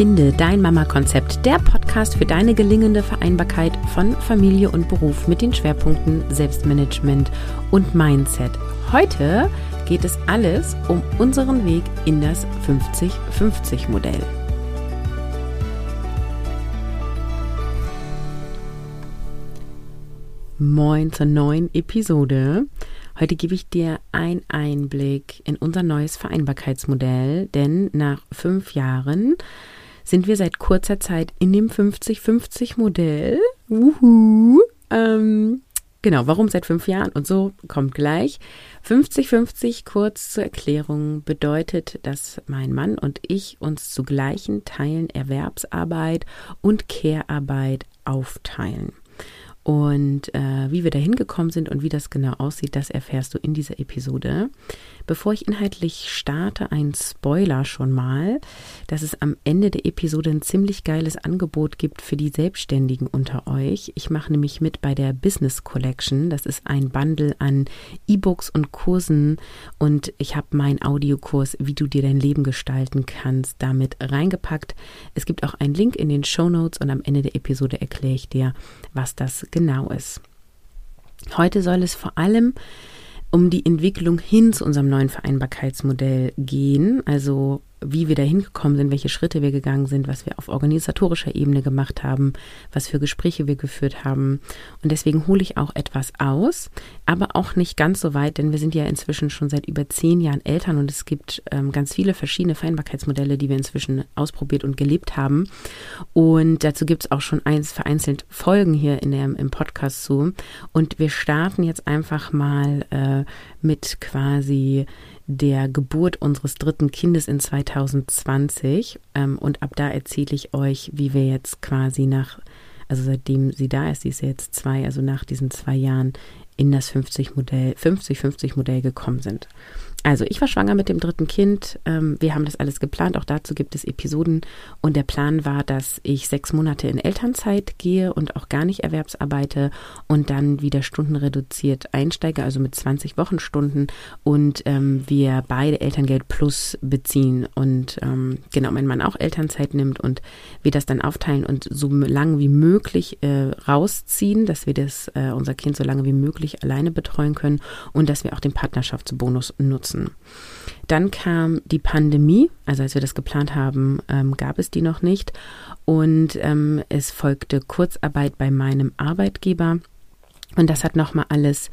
Finde dein Mama-Konzept, der Podcast für deine gelingende Vereinbarkeit von Familie und Beruf mit den Schwerpunkten Selbstmanagement und Mindset. Heute geht es alles um unseren Weg in das 50-50-Modell. Moin zur neuen Episode. Heute gebe ich dir einen Einblick in unser neues Vereinbarkeitsmodell, denn nach fünf Jahren sind wir seit kurzer Zeit in dem 50-50-Modell. Uhu. Ähm, genau, warum seit fünf Jahren und so kommt gleich. 50-50, kurz zur Erklärung, bedeutet, dass mein Mann und ich uns zu gleichen Teilen Erwerbsarbeit und Care-Arbeit aufteilen. Und äh, wie wir da hingekommen sind und wie das genau aussieht, das erfährst du in dieser Episode. Bevor ich inhaltlich starte, ein Spoiler schon mal, dass es am Ende der Episode ein ziemlich geiles Angebot gibt für die Selbstständigen unter euch. Ich mache nämlich mit bei der Business Collection. Das ist ein Bundle an E-Books und Kursen und ich habe meinen Audiokurs, wie du dir dein Leben gestalten kannst, damit reingepackt. Es gibt auch einen Link in den Show Notes und am Ende der Episode erkläre ich dir, was das genau ist. Heute soll es vor allem um die Entwicklung hin zu unserem neuen Vereinbarkeitsmodell gehen, also wie wir da hingekommen sind, welche Schritte wir gegangen sind, was wir auf organisatorischer Ebene gemacht haben, was für Gespräche wir geführt haben. Und deswegen hole ich auch etwas aus, aber auch nicht ganz so weit, denn wir sind ja inzwischen schon seit über zehn Jahren Eltern und es gibt ähm, ganz viele verschiedene Vereinbarkeitsmodelle, die wir inzwischen ausprobiert und gelebt haben. Und dazu gibt es auch schon eins vereinzelt Folgen hier in der, im Podcast zu. Und wir starten jetzt einfach mal äh, mit quasi der Geburt unseres dritten Kindes in 2020. Ähm, und ab da erzähle ich euch, wie wir jetzt quasi nach, also seitdem sie da ist, sie ist ja jetzt zwei, also nach diesen zwei Jahren in das 50-Modell, 50-50-Modell gekommen sind. Also ich war schwanger mit dem dritten Kind. Ähm, wir haben das alles geplant. Auch dazu gibt es Episoden. Und der Plan war, dass ich sechs Monate in Elternzeit gehe und auch gar nicht erwerbsarbeite und dann wieder stundenreduziert einsteige, also mit 20 Wochenstunden und ähm, wir beide Elterngeld plus beziehen und ähm, genau mein Mann auch Elternzeit nimmt und wir das dann aufteilen und so lange wie möglich äh, rausziehen, dass wir das äh, unser Kind so lange wie möglich alleine betreuen können und dass wir auch den Partnerschaftsbonus nutzen nutzen. Dann kam die Pandemie, also als wir das geplant haben, ähm, gab es die noch nicht. Und ähm, es folgte Kurzarbeit bei meinem Arbeitgeber. Und das hat nochmal alles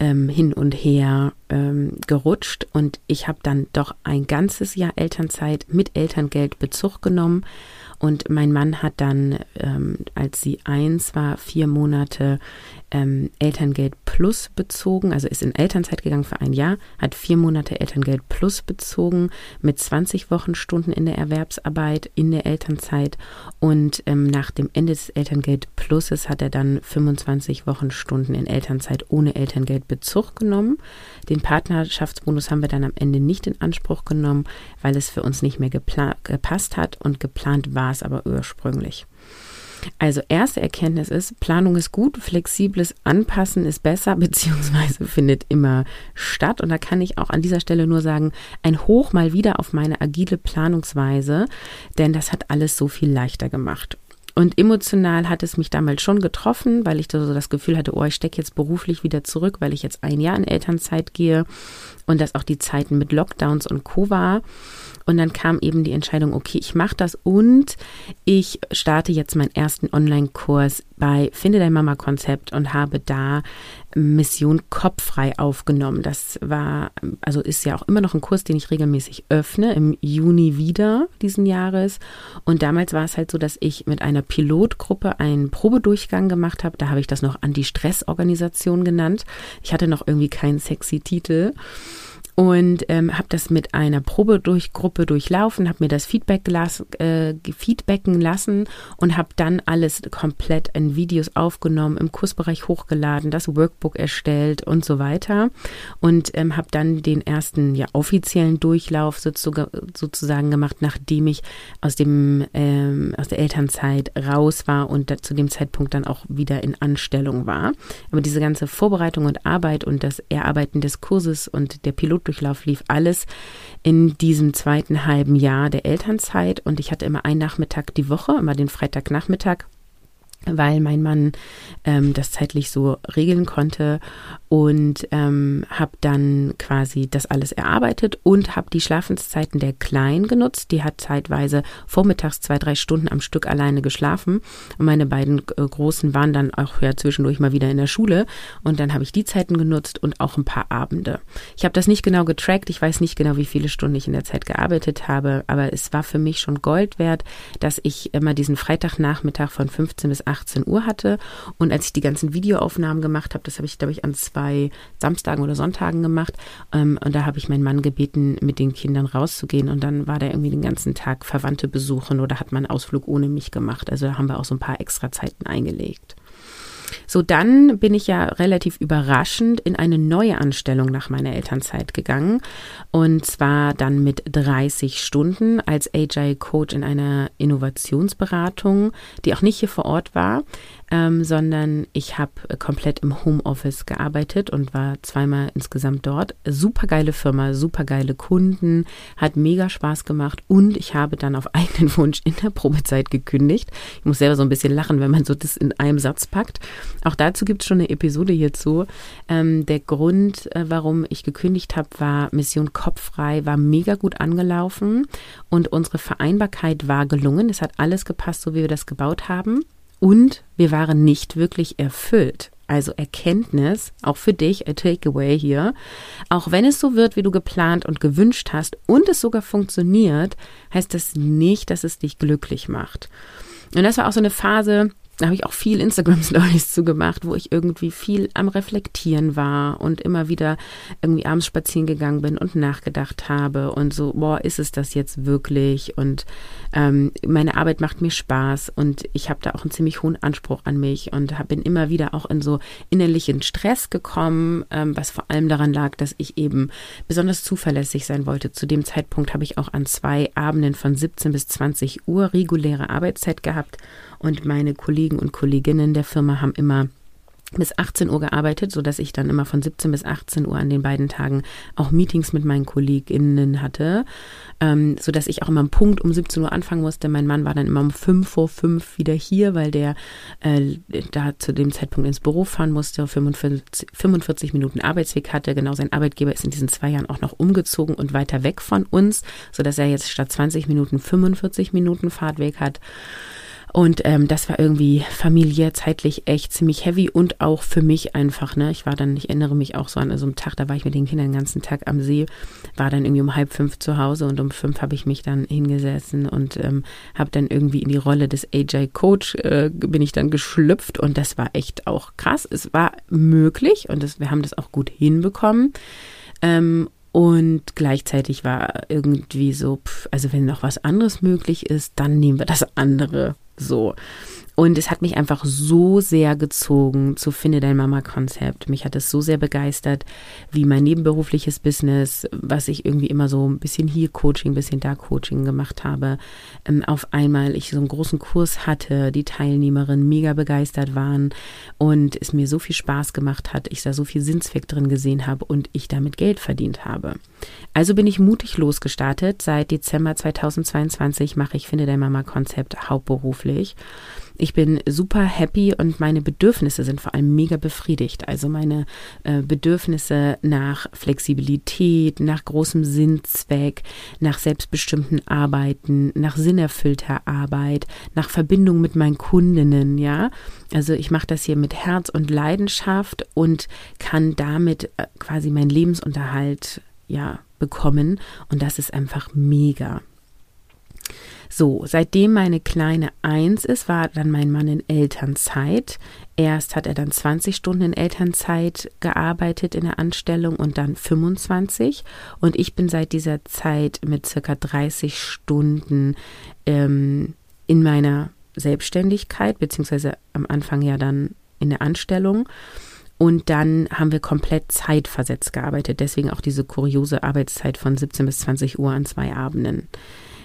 ähm, hin und her ähm, gerutscht. Und ich habe dann doch ein ganzes Jahr Elternzeit mit Elterngeld Bezug genommen und mein Mann hat dann, ähm, als sie eins war, vier Monate ähm, Elterngeld Plus bezogen, also ist in Elternzeit gegangen für ein Jahr, hat vier Monate Elterngeld Plus bezogen mit 20 Wochenstunden in der Erwerbsarbeit in der Elternzeit und ähm, nach dem Ende des Elterngeld Pluses hat er dann 25 Wochenstunden in Elternzeit ohne Elterngeldbezug genommen. Den Partnerschaftsbonus haben wir dann am Ende nicht in Anspruch genommen, weil es für uns nicht mehr gepasst hat und geplant war es aber ursprünglich. Also erste Erkenntnis ist, Planung ist gut, flexibles Anpassen ist besser, beziehungsweise findet immer statt. Und da kann ich auch an dieser Stelle nur sagen, ein Hoch mal wieder auf meine agile Planungsweise, denn das hat alles so viel leichter gemacht. Und emotional hat es mich damals schon getroffen, weil ich da so das Gefühl hatte, oh, ich stecke jetzt beruflich wieder zurück, weil ich jetzt ein Jahr in Elternzeit gehe und dass auch die Zeiten mit Lockdowns und Co. war. Und dann kam eben die Entscheidung, okay, ich mache das und ich starte jetzt meinen ersten Online-Kurs bei Finde dein Mama-Konzept und habe da Mission Kopffrei aufgenommen. Das war, also ist ja auch immer noch ein Kurs, den ich regelmäßig öffne, im Juni wieder diesen Jahres. Und damals war es halt so, dass ich mit einer Pilotgruppe einen Probedurchgang gemacht habe. Da habe ich das noch Anti-Stress-Organisation genannt. Ich hatte noch irgendwie keinen sexy Titel und ähm, habe das mit einer Probedurchgruppe durchlaufen, habe mir das Feedback gelassen, äh, feedbacken lassen und habe dann alles komplett in Videos aufgenommen, im Kursbereich hochgeladen, das Workbook erstellt und so weiter und ähm, habe dann den ersten ja offiziellen Durchlauf sozusagen gemacht, nachdem ich aus dem ähm, aus der Elternzeit raus war und zu dem Zeitpunkt dann auch wieder in Anstellung war. Aber diese ganze Vorbereitung und Arbeit und das Erarbeiten des Kurses und der Pilot Pilotdurchlauf lief alles in diesem zweiten halben Jahr der Elternzeit. Und ich hatte immer einen Nachmittag die Woche, immer den Freitagnachmittag weil mein Mann ähm, das zeitlich so regeln konnte und ähm, habe dann quasi das alles erarbeitet und habe die Schlafenszeiten der Kleinen genutzt. Die hat zeitweise vormittags zwei, drei Stunden am Stück alleine geschlafen. Und meine beiden äh, Großen waren dann auch ja zwischendurch mal wieder in der Schule. Und dann habe ich die Zeiten genutzt und auch ein paar Abende. Ich habe das nicht genau getrackt, ich weiß nicht genau, wie viele Stunden ich in der Zeit gearbeitet habe, aber es war für mich schon Gold wert, dass ich immer diesen Freitagnachmittag von 15 bis 18 Uhr hatte. Und als ich die ganzen Videoaufnahmen gemacht habe, das habe ich glaube ich an zwei bei Samstagen oder Sonntagen gemacht. Ähm, und da habe ich meinen Mann gebeten, mit den Kindern rauszugehen. Und dann war der irgendwie den ganzen Tag Verwandte besuchen oder hat man einen Ausflug ohne mich gemacht. Also da haben wir auch so ein paar extra Zeiten eingelegt. So, dann bin ich ja relativ überraschend in eine neue Anstellung nach meiner Elternzeit gegangen. Und zwar dann mit 30 Stunden als Agile Coach in einer Innovationsberatung, die auch nicht hier vor Ort war, ähm, sondern ich habe komplett im Homeoffice gearbeitet und war zweimal insgesamt dort. Super geile Firma, super geile Kunden, hat mega Spaß gemacht und ich habe dann auf eigenen Wunsch in der Probezeit gekündigt. Ich muss selber so ein bisschen lachen, wenn man so das in einem Satz packt. Auch dazu gibt es schon eine Episode hierzu. Ähm, der Grund, äh, warum ich gekündigt habe, war Mission Kopffrei, war mega gut angelaufen und unsere Vereinbarkeit war gelungen. Es hat alles gepasst, so wie wir das gebaut haben. Und wir waren nicht wirklich erfüllt. Also Erkenntnis, auch für dich, a Takeaway hier. Auch wenn es so wird, wie du geplant und gewünscht hast und es sogar funktioniert, heißt das nicht, dass es dich glücklich macht. Und das war auch so eine Phase, da habe ich auch viel Instagram-Stories zu gemacht, wo ich irgendwie viel am Reflektieren war und immer wieder irgendwie abends spazieren gegangen bin und nachgedacht habe und so, boah, ist es das jetzt wirklich? Und ähm, meine Arbeit macht mir Spaß und ich habe da auch einen ziemlich hohen Anspruch an mich und hab, bin immer wieder auch in so innerlichen Stress gekommen, ähm, was vor allem daran lag, dass ich eben besonders zuverlässig sein wollte. Zu dem Zeitpunkt habe ich auch an zwei Abenden von 17 bis 20 Uhr reguläre Arbeitszeit gehabt und meine Kollegen und Kolleginnen der Firma haben immer bis 18 Uhr gearbeitet, so dass ich dann immer von 17 bis 18 Uhr an den beiden Tagen auch Meetings mit meinen KollegInnen hatte, ähm, so ich auch immer einen Punkt um 17 Uhr anfangen musste. Mein Mann war dann immer um 5 vor 5 wieder hier, weil der äh, da zu dem Zeitpunkt ins Büro fahren musste, 45, 45 Minuten Arbeitsweg hatte. Genau, sein Arbeitgeber ist in diesen zwei Jahren auch noch umgezogen und weiter weg von uns, so dass er jetzt statt 20 Minuten 45 Minuten Fahrtweg hat. Und ähm, das war irgendwie familiär, zeitlich echt ziemlich heavy und auch für mich einfach, ne? Ich war dann, ich erinnere mich auch so an so einem Tag, da war ich mit den Kindern den ganzen Tag am See, war dann irgendwie um halb fünf zu Hause und um fünf habe ich mich dann hingesessen und ähm, habe dann irgendwie in die Rolle des AJ Coach äh, bin ich dann geschlüpft und das war echt auch krass. Es war möglich und das, wir haben das auch gut hinbekommen. Ähm, und gleichzeitig war irgendwie so, pff, also wenn noch was anderes möglich ist, dann nehmen wir das andere so. Und es hat mich einfach so sehr gezogen zu Finde dein Mama-Konzept. Mich hat es so sehr begeistert, wie mein nebenberufliches Business, was ich irgendwie immer so ein bisschen hier Coaching, ein bisschen da Coaching gemacht habe. Ähm, auf einmal ich so einen großen Kurs hatte, die Teilnehmerinnen mega begeistert waren und es mir so viel Spaß gemacht hat, ich da so viel Sinnzweck drin gesehen habe und ich damit Geld verdient habe. Also bin ich mutig losgestartet. Seit Dezember 2022 mache ich Finde dein Mama-Konzept hauptberuflich. Ich bin super happy und meine Bedürfnisse sind vor allem mega befriedigt. Also meine äh, Bedürfnisse nach Flexibilität, nach großem Sinnzweck, nach selbstbestimmten Arbeiten, nach sinnerfüllter Arbeit, nach Verbindung mit meinen Kundinnen, ja. Also ich mache das hier mit Herz und Leidenschaft und kann damit äh, quasi meinen Lebensunterhalt ja bekommen und das ist einfach mega. So, seitdem meine Kleine eins ist, war dann mein Mann in Elternzeit. Erst hat er dann 20 Stunden in Elternzeit gearbeitet in der Anstellung und dann 25. Und ich bin seit dieser Zeit mit circa 30 Stunden ähm, in meiner Selbstständigkeit, beziehungsweise am Anfang ja dann in der Anstellung. Und dann haben wir komplett zeitversetzt gearbeitet. Deswegen auch diese kuriose Arbeitszeit von 17 bis 20 Uhr an zwei Abenden.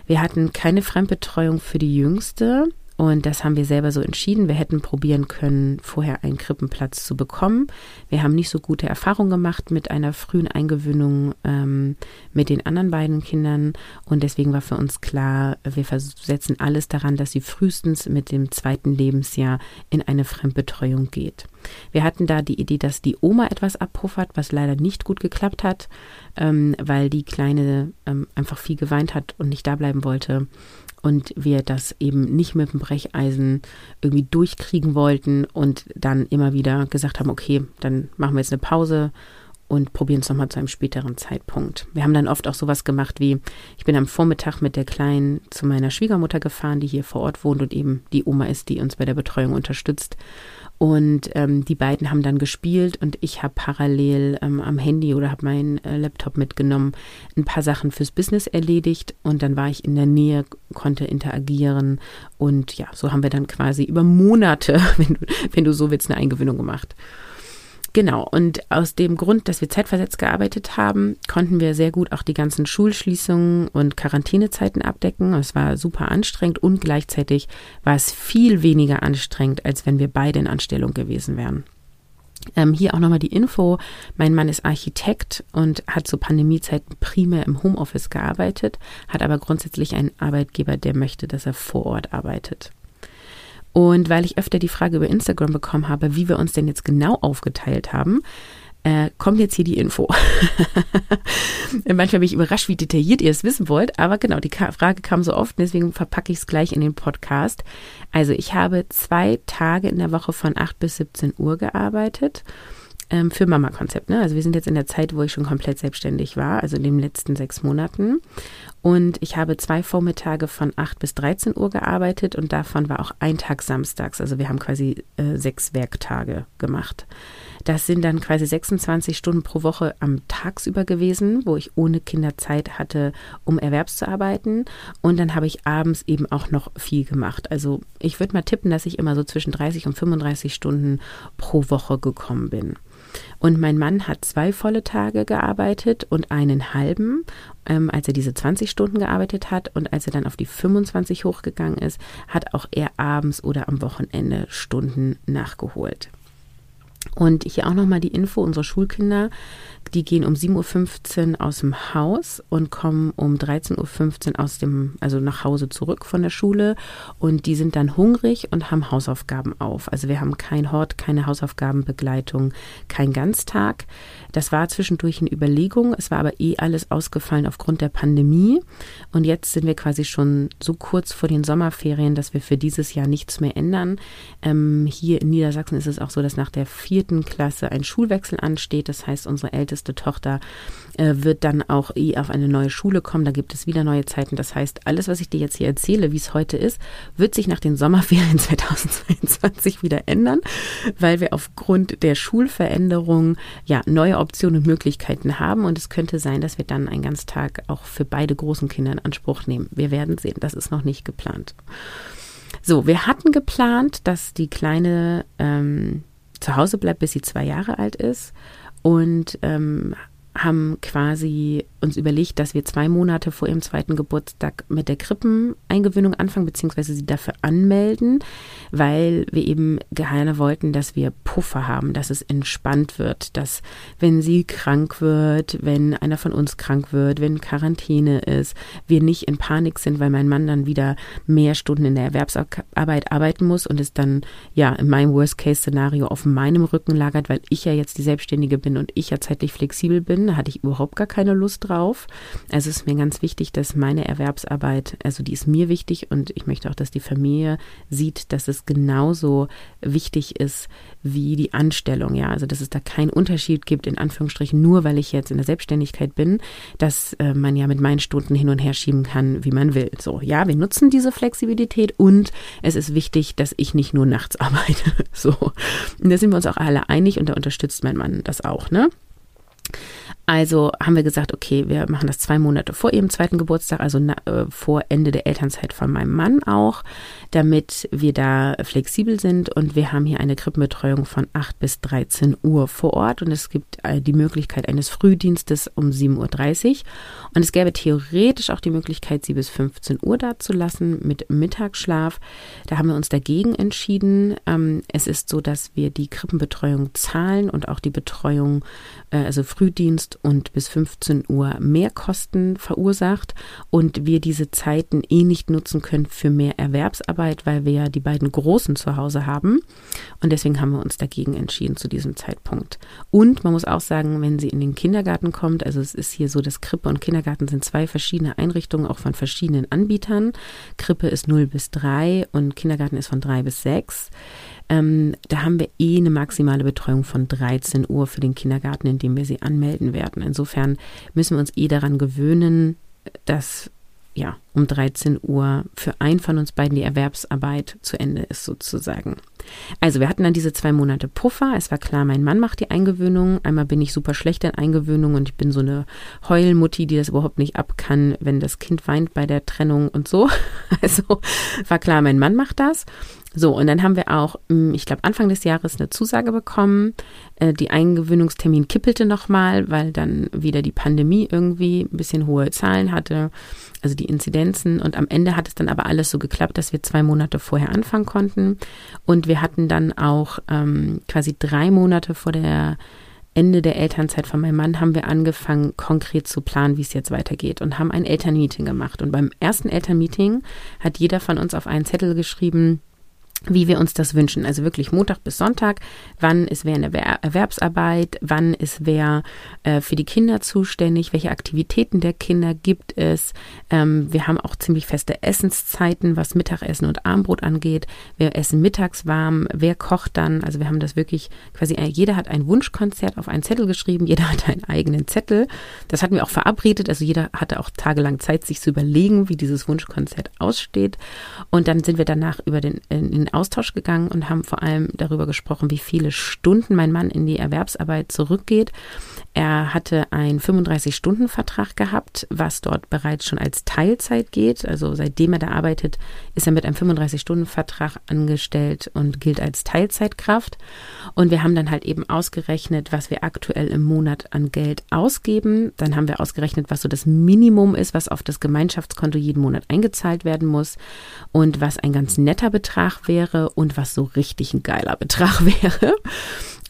Wir hatten keine Fremdbetreuung für die Jüngste Und das haben wir selber so entschieden. Wir hätten probieren können, vorher einen Krippenplatz zu bekommen. Wir haben nicht so gute Erfahrungen gemacht mit einer frühen Eingewöhnung ähm, mit den anderen beiden Kindern. Und deswegen war für uns klar, wir setzen alles daran, dass sie frühestens mit dem zweiten Lebensjahr in eine Fremdbetreuung geht. Wir hatten da die Idee, dass die Oma etwas abpuffert, was leider nicht gut geklappt hat, ähm, weil die Kleine ähm, einfach viel geweint hat und nicht da bleiben wollte und wir das eben nicht mit dem Brecheisen irgendwie durchkriegen wollten und dann immer wieder gesagt haben, okay, dann machen wir jetzt eine Pause und probieren es nochmal zu einem späteren Zeitpunkt. Wir haben dann oft auch sowas gemacht wie, ich bin am Vormittag mit der Kleinen zu meiner Schwiegermutter gefahren, die hier vor Ort wohnt und eben die Oma ist, die uns bei der Betreuung unterstützt. Und ähm, die beiden haben dann gespielt und ich habe parallel ähm, am Handy oder habe meinen äh, Laptop mitgenommen, ein paar Sachen fürs Business erledigt und dann war ich in der Nähe, konnte interagieren und ja, so haben wir dann quasi über Monate, wenn du, wenn du so willst, eine Eingewöhnung gemacht. Genau, und aus dem Grund, dass wir zeitversetzt gearbeitet haben, konnten wir sehr gut auch die ganzen Schulschließungen und Quarantänezeiten abdecken. Es war super anstrengend und gleichzeitig war es viel weniger anstrengend, als wenn wir beide in Anstellung gewesen wären. Ähm, hier auch nochmal die Info. Mein Mann ist Architekt und hat zu Pandemiezeiten primär im Homeoffice gearbeitet, hat aber grundsätzlich einen Arbeitgeber, der möchte, dass er vor Ort arbeitet. Und weil ich öfter die Frage über Instagram bekommen habe, wie wir uns denn jetzt genau aufgeteilt haben, äh, kommt jetzt hier die Info. Manchmal bin ich überrascht, wie detailliert ihr es wissen wollt, aber genau, die Frage kam so oft, deswegen verpacke ich es gleich in den Podcast. Also ich habe zwei Tage in der Woche von 8 bis 17 Uhr gearbeitet ähm, für Mama-Konzept. Ne? Also wir sind jetzt in der Zeit, wo ich schon komplett selbstständig war, also in den letzten sechs Monaten. Und ich habe zwei Vormittage von 8 bis 13 Uhr gearbeitet und davon war auch ein Tag samstags. Also wir haben quasi äh, sechs Werktage gemacht. Das sind dann quasi 26 Stunden pro Woche am Tagsüber gewesen, wo ich ohne Kinder Zeit hatte, um erwerbszuarbeiten. Und dann habe ich abends eben auch noch viel gemacht. Also ich würde mal tippen, dass ich immer so zwischen 30 und 35 Stunden pro Woche gekommen bin. Und mein Mann hat zwei volle Tage gearbeitet und einen halben, ähm, als er diese 20 Stunden gearbeitet hat. Und als er dann auf die 25 hochgegangen ist, hat auch er abends oder am Wochenende Stunden nachgeholt. Und hier auch nochmal die Info, unsere Schulkinder die gehen um 7.15 Uhr aus dem Haus und kommen um 13.15 Uhr aus dem, also nach Hause zurück von der Schule. Und die sind dann hungrig und haben Hausaufgaben auf. Also wir haben kein Hort, keine Hausaufgabenbegleitung, kein Ganztag. Das war zwischendurch eine Überlegung. Es war aber eh alles ausgefallen aufgrund der Pandemie. Und jetzt sind wir quasi schon so kurz vor den Sommerferien, dass wir für dieses Jahr nichts mehr ändern. Ähm, hier in Niedersachsen ist es auch so, dass nach der vierten Klasse ein Schulwechsel ansteht. Das heißt, unsere älteste Tochter äh, wird dann auch eh auf eine neue Schule kommen. Da gibt es wieder neue Zeiten. Das heißt, alles, was ich dir jetzt hier erzähle, wie es heute ist, wird sich nach den Sommerferien 2022 wieder ändern, weil wir aufgrund der Schulveränderung ja neue Optionen und Möglichkeiten haben. Und es könnte sein, dass wir dann einen Ganztag auch für beide großen Kinder in Anspruch nehmen. Wir werden sehen. Das ist noch nicht geplant. So, wir hatten geplant, dass die Kleine ähm, zu Hause bleibt, bis sie zwei Jahre alt ist und ähm, haben quasi uns überlegt, dass wir zwei Monate vor ihrem zweiten Geburtstag mit der Krippeneingewöhnung anfangen, beziehungsweise sie dafür anmelden, weil wir eben gerne wollten, dass wir Puffer haben, dass es entspannt wird, dass wenn sie krank wird, wenn einer von uns krank wird, wenn Quarantäne ist, wir nicht in Panik sind, weil mein Mann dann wieder mehr Stunden in der Erwerbsarbeit arbeiten muss und es dann ja in meinem Worst-Case-Szenario auf meinem Rücken lagert, weil ich ja jetzt die Selbstständige bin und ich ja zeitlich flexibel bin, da hatte ich überhaupt gar keine Lust drauf drauf. Also es ist mir ganz wichtig, dass meine Erwerbsarbeit, also die ist mir wichtig und ich möchte auch, dass die Familie sieht, dass es genauso wichtig ist wie die Anstellung. Ja, also dass es da keinen Unterschied gibt, in Anführungsstrichen, nur weil ich jetzt in der Selbstständigkeit bin, dass äh, man ja mit meinen Stunden hin und her schieben kann, wie man will. So, ja, wir nutzen diese Flexibilität und es ist wichtig, dass ich nicht nur nachts arbeite. So. Und da sind wir uns auch alle einig und da unterstützt mein Mann das auch, ne? Also haben wir gesagt, okay, wir machen das zwei Monate vor ihrem zweiten Geburtstag, also na, äh, vor Ende der Elternzeit von meinem Mann auch, damit wir da flexibel sind. Und wir haben hier eine Krippenbetreuung von 8 bis 13 Uhr vor Ort. Und es gibt äh, die Möglichkeit eines Frühdienstes um 7.30 Uhr. Und es gäbe theoretisch auch die Möglichkeit, sie bis 15 Uhr da zu lassen mit Mittagsschlaf. Da haben wir uns dagegen entschieden. Ähm, es ist so, dass wir die Krippenbetreuung zahlen und auch die Betreuung, äh, also Frühdienst und bis 15 Uhr Mehrkosten verursacht und wir diese Zeiten eh nicht nutzen können für mehr Erwerbsarbeit, weil wir ja die beiden Großen zu Hause haben. Und deswegen haben wir uns dagegen entschieden zu diesem Zeitpunkt. Und man muss auch sagen, wenn sie in den Kindergarten kommt, also es ist hier so, dass Krippe und Kindergarten sind zwei verschiedene Einrichtungen, auch von verschiedenen Anbietern. Krippe ist 0 bis 3 und Kindergarten ist von 3 bis 6. Ähm, da haben wir eh eine maximale Betreuung von 13 Uhr für den Kindergarten, in dem wir sie anmelden werden. Insofern müssen wir uns eh daran gewöhnen, dass ja, um 13 Uhr für einen von uns beiden die Erwerbsarbeit zu Ende ist sozusagen. Also wir hatten dann diese zwei Monate Puffer. Es war klar, mein Mann macht die Eingewöhnung. Einmal bin ich super schlecht in Eingewöhnung und ich bin so eine Heulmutti, die das überhaupt nicht ab kann, wenn das Kind weint bei der Trennung und so. Also war klar, mein Mann macht das. So, und dann haben wir auch, hm, ich glaube, Anfang des Jahres eine Zusage bekommen. Äh, die Eingewöhnungstermin kippelte nochmal, weil dann wieder die Pandemie irgendwie ein bisschen hohe Zahlen hatte, also die Inzidenzen. Und am Ende hat es dann aber alles so geklappt, dass wir zwei Monate vorher anfangen konnten. Und wir hatten dann auch ähm, quasi drei Monate vor der Ende der Elternzeit von meinem Mann haben wir angefangen, konkret zu planen, wie es jetzt weitergeht und haben ein Elternmeeting gemacht. Und beim ersten Elternmeeting hat jeder von uns auf einen Zettel geschrieben, wie wir uns das wünschen. Also wirklich Montag bis Sonntag. Wann ist wer in der Erwerbsarbeit? Wann ist wer äh, für die Kinder zuständig? Welche Aktivitäten der Kinder gibt es? Ähm, wir haben auch ziemlich feste Essenszeiten, was Mittagessen und Abendbrot angeht. Wir essen mittags warm. Wer kocht dann? Also wir haben das wirklich quasi, äh, jeder hat ein Wunschkonzert auf einen Zettel geschrieben. Jeder hat einen eigenen Zettel. Das hatten wir auch verabredet. Also jeder hatte auch tagelang Zeit, sich zu überlegen, wie dieses Wunschkonzert aussteht. Und dann sind wir danach über den, in, in Austausch gegangen und haben vor allem darüber gesprochen, wie viele Stunden mein Mann in die Erwerbsarbeit zurückgeht. Er hatte einen 35-Stunden-Vertrag gehabt, was dort bereits schon als Teilzeit geht. Also seitdem er da arbeitet, ist er mit einem 35-Stunden-Vertrag angestellt und gilt als Teilzeitkraft. Und wir haben dann halt eben ausgerechnet, was wir aktuell im Monat an Geld ausgeben. Dann haben wir ausgerechnet, was so das Minimum ist, was auf das Gemeinschaftskonto jeden Monat eingezahlt werden muss und was ein ganz netter Betrag wäre und was so richtig ein geiler Betrag wäre.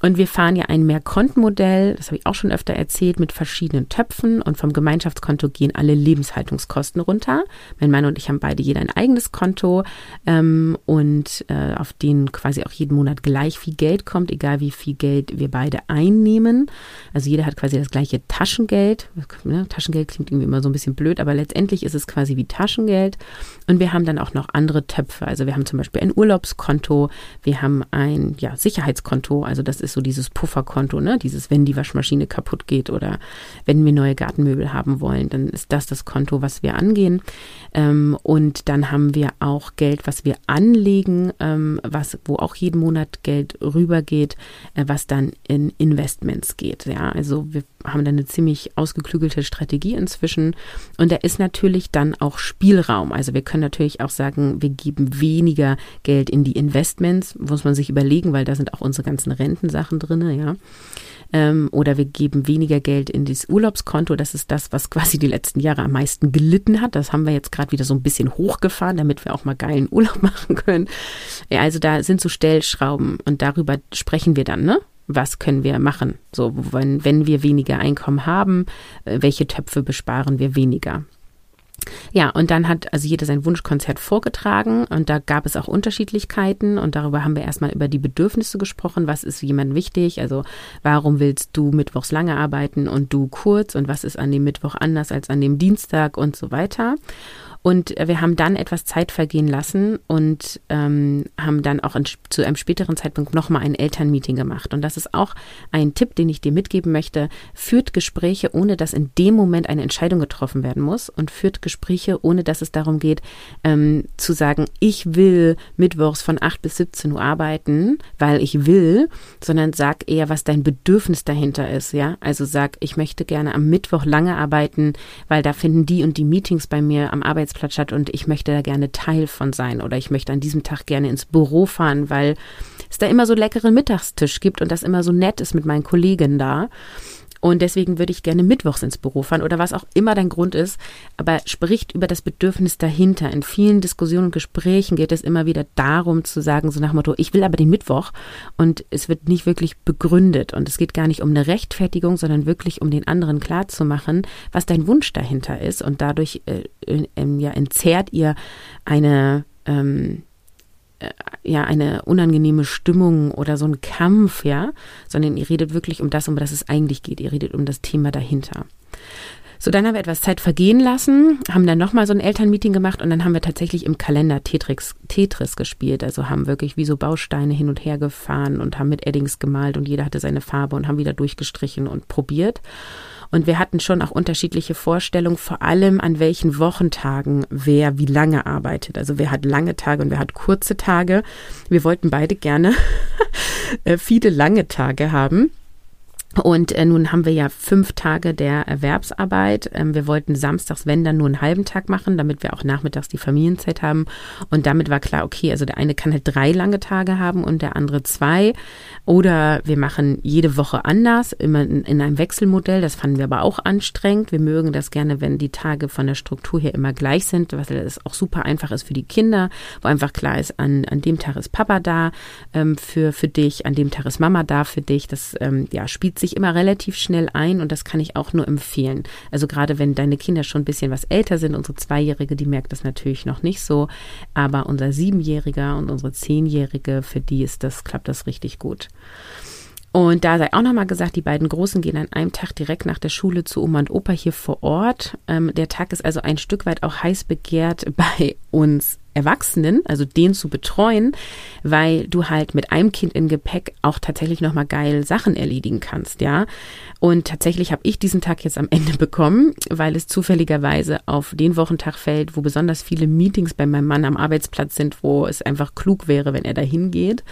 Und wir fahren ja ein Mehrkontenmodell, das habe ich auch schon öfter erzählt, mit verschiedenen Töpfen und vom Gemeinschaftskonto gehen alle Lebenshaltungskosten runter. Mein Mann und ich haben beide jeder ein eigenes Konto ähm, und äh, auf den quasi auch jeden Monat gleich viel Geld kommt, egal wie viel Geld wir beide einnehmen. Also jeder hat quasi das gleiche Taschengeld. Ne? Taschengeld klingt irgendwie immer so ein bisschen blöd, aber letztendlich ist es quasi wie Taschengeld. Und wir haben dann auch noch andere Töpfe. Also wir haben zum Beispiel ein Urlaubskonto, wir haben ein ja, Sicherheitskonto, also das ist so dieses Pufferkonto, ne? Dieses, wenn die Waschmaschine kaputt geht oder wenn wir neue Gartenmöbel haben wollen, dann ist das das Konto, was wir angehen. Ähm, und dann haben wir auch Geld, was wir anlegen, ähm, was, wo auch jeden Monat Geld rübergeht, äh, was dann in Investments geht. Ja, also wir haben da eine ziemlich ausgeklügelte Strategie inzwischen. Und da ist natürlich dann auch Spielraum. Also wir können natürlich auch sagen, wir geben weniger Geld in die Investments, muss man sich überlegen, weil da sind auch unsere ganzen Rentensachen drin, ja. Ähm, oder wir geben weniger Geld in das Urlaubskonto. Das ist das, was quasi die letzten Jahre am meisten gelitten hat. Das haben wir jetzt gerade wieder so ein bisschen hochgefahren, damit wir auch mal geilen Urlaub machen können. Ja, also da sind so Stellschrauben und darüber sprechen wir dann, ne? was können wir machen? So, wenn, wenn wir weniger Einkommen haben, äh, welche Töpfe besparen wir weniger? Ja, und dann hat also jeder sein Wunschkonzert vorgetragen und da gab es auch Unterschiedlichkeiten und darüber haben wir erstmal über die Bedürfnisse gesprochen. Was ist jemand wichtig? Also warum willst du mittwochs lange arbeiten und du kurz und was ist an dem Mittwoch anders als an dem Dienstag und so weiter? Und wir haben dann etwas Zeit vergehen lassen und ähm, haben dann auch in, zu einem späteren Zeitpunkt nochmal ein Elternmeeting gemacht. Und das ist auch ein Tipp, den ich dir mitgeben möchte. Führt Gespräche, ohne dass in dem Moment eine Entscheidung getroffen werden muss und führt Gespräche, ohne dass es darum geht, ähm, zu sagen, ich will mittwochs von 8 bis 17 Uhr arbeiten, weil ich will, sondern sag eher, was dein Bedürfnis dahinter ist, ja. Also sag, ich möchte gerne am Mittwoch lange arbeiten, weil da finden die und die Meetings bei mir am Arbeitsplatz statt und ich möchte da gerne Teil von sein oder ich möchte an diesem Tag gerne ins Büro fahren, weil es da immer so leckeren Mittagstisch gibt und das immer so nett ist mit meinen Kollegen da. Und deswegen würde ich gerne mittwochs ins Büro fahren oder was auch immer dein Grund ist. Aber spricht über das Bedürfnis dahinter. In vielen Diskussionen und Gesprächen geht es immer wieder darum zu sagen, so nach Motto, ich will aber den Mittwoch. Und es wird nicht wirklich begründet. Und es geht gar nicht um eine Rechtfertigung, sondern wirklich um den anderen klarzumachen, was dein Wunsch dahinter ist. Und dadurch äh, äh, ja, entzerrt ihr eine, ähm, äh, ja eine unangenehme Stimmung oder so ein Kampf, ja, sondern ihr redet wirklich um das, um das es eigentlich geht. Ihr redet um das Thema dahinter. So, dann haben wir etwas Zeit vergehen lassen, haben dann nochmal so ein Elternmeeting gemacht und dann haben wir tatsächlich im Kalender Tetris, Tetris gespielt. Also haben wirklich wie so Bausteine hin und her gefahren und haben mit Eddings gemalt und jeder hatte seine Farbe und haben wieder durchgestrichen und probiert. Und wir hatten schon auch unterschiedliche Vorstellungen, vor allem an welchen Wochentagen wer wie lange arbeitet. Also wer hat lange Tage und wer hat kurze Tage. Wir wollten beide gerne äh, viele lange Tage haben. Und äh, nun haben wir ja fünf Tage der Erwerbsarbeit. Ähm, wir wollten samstags, wenn dann nur einen halben Tag machen, damit wir auch nachmittags die Familienzeit haben. Und damit war klar, okay, also der eine kann halt drei lange Tage haben und der andere zwei. Oder wir machen jede Woche anders, immer in, in einem Wechselmodell. Das fanden wir aber auch anstrengend. Wir mögen das gerne, wenn die Tage von der Struktur her immer gleich sind, was das auch super einfach ist für die Kinder, wo einfach klar ist, an, an dem Tag ist Papa da ähm, für, für dich, an dem Tag ist Mama da für dich. Das ähm, ja, spielt sich sich immer relativ schnell ein und das kann ich auch nur empfehlen. Also gerade wenn deine Kinder schon ein bisschen was älter sind, unsere Zweijährige, die merkt das natürlich noch nicht so, aber unser Siebenjähriger und unsere Zehnjährige, für die ist das, klappt das richtig gut. Und da sei auch nochmal gesagt, die beiden Großen gehen an einem Tag direkt nach der Schule zu Oma und Opa hier vor Ort. Ähm, der Tag ist also ein Stück weit auch heiß begehrt bei uns Erwachsenen, also den zu betreuen, weil du halt mit einem Kind in Gepäck auch tatsächlich nochmal geil Sachen erledigen kannst, ja. Und tatsächlich habe ich diesen Tag jetzt am Ende bekommen, weil es zufälligerweise auf den Wochentag fällt, wo besonders viele Meetings bei meinem Mann am Arbeitsplatz sind, wo es einfach klug wäre, wenn er da hingeht.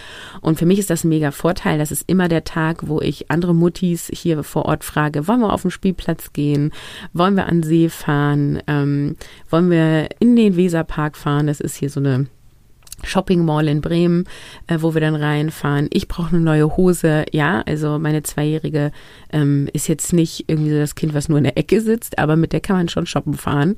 Und für mich ist das ein mega Vorteil. Das ist immer der Tag, wo ich andere Muttis hier vor Ort frage, wollen wir auf den Spielplatz gehen? Wollen wir an See fahren? Ähm, wollen wir in den Weserpark fahren? Das ist hier so eine Shopping Mall in Bremen, äh, wo wir dann reinfahren. Ich brauche eine neue Hose. Ja, also meine Zweijährige ähm, ist jetzt nicht irgendwie so das Kind, was nur in der Ecke sitzt, aber mit der kann man schon shoppen fahren.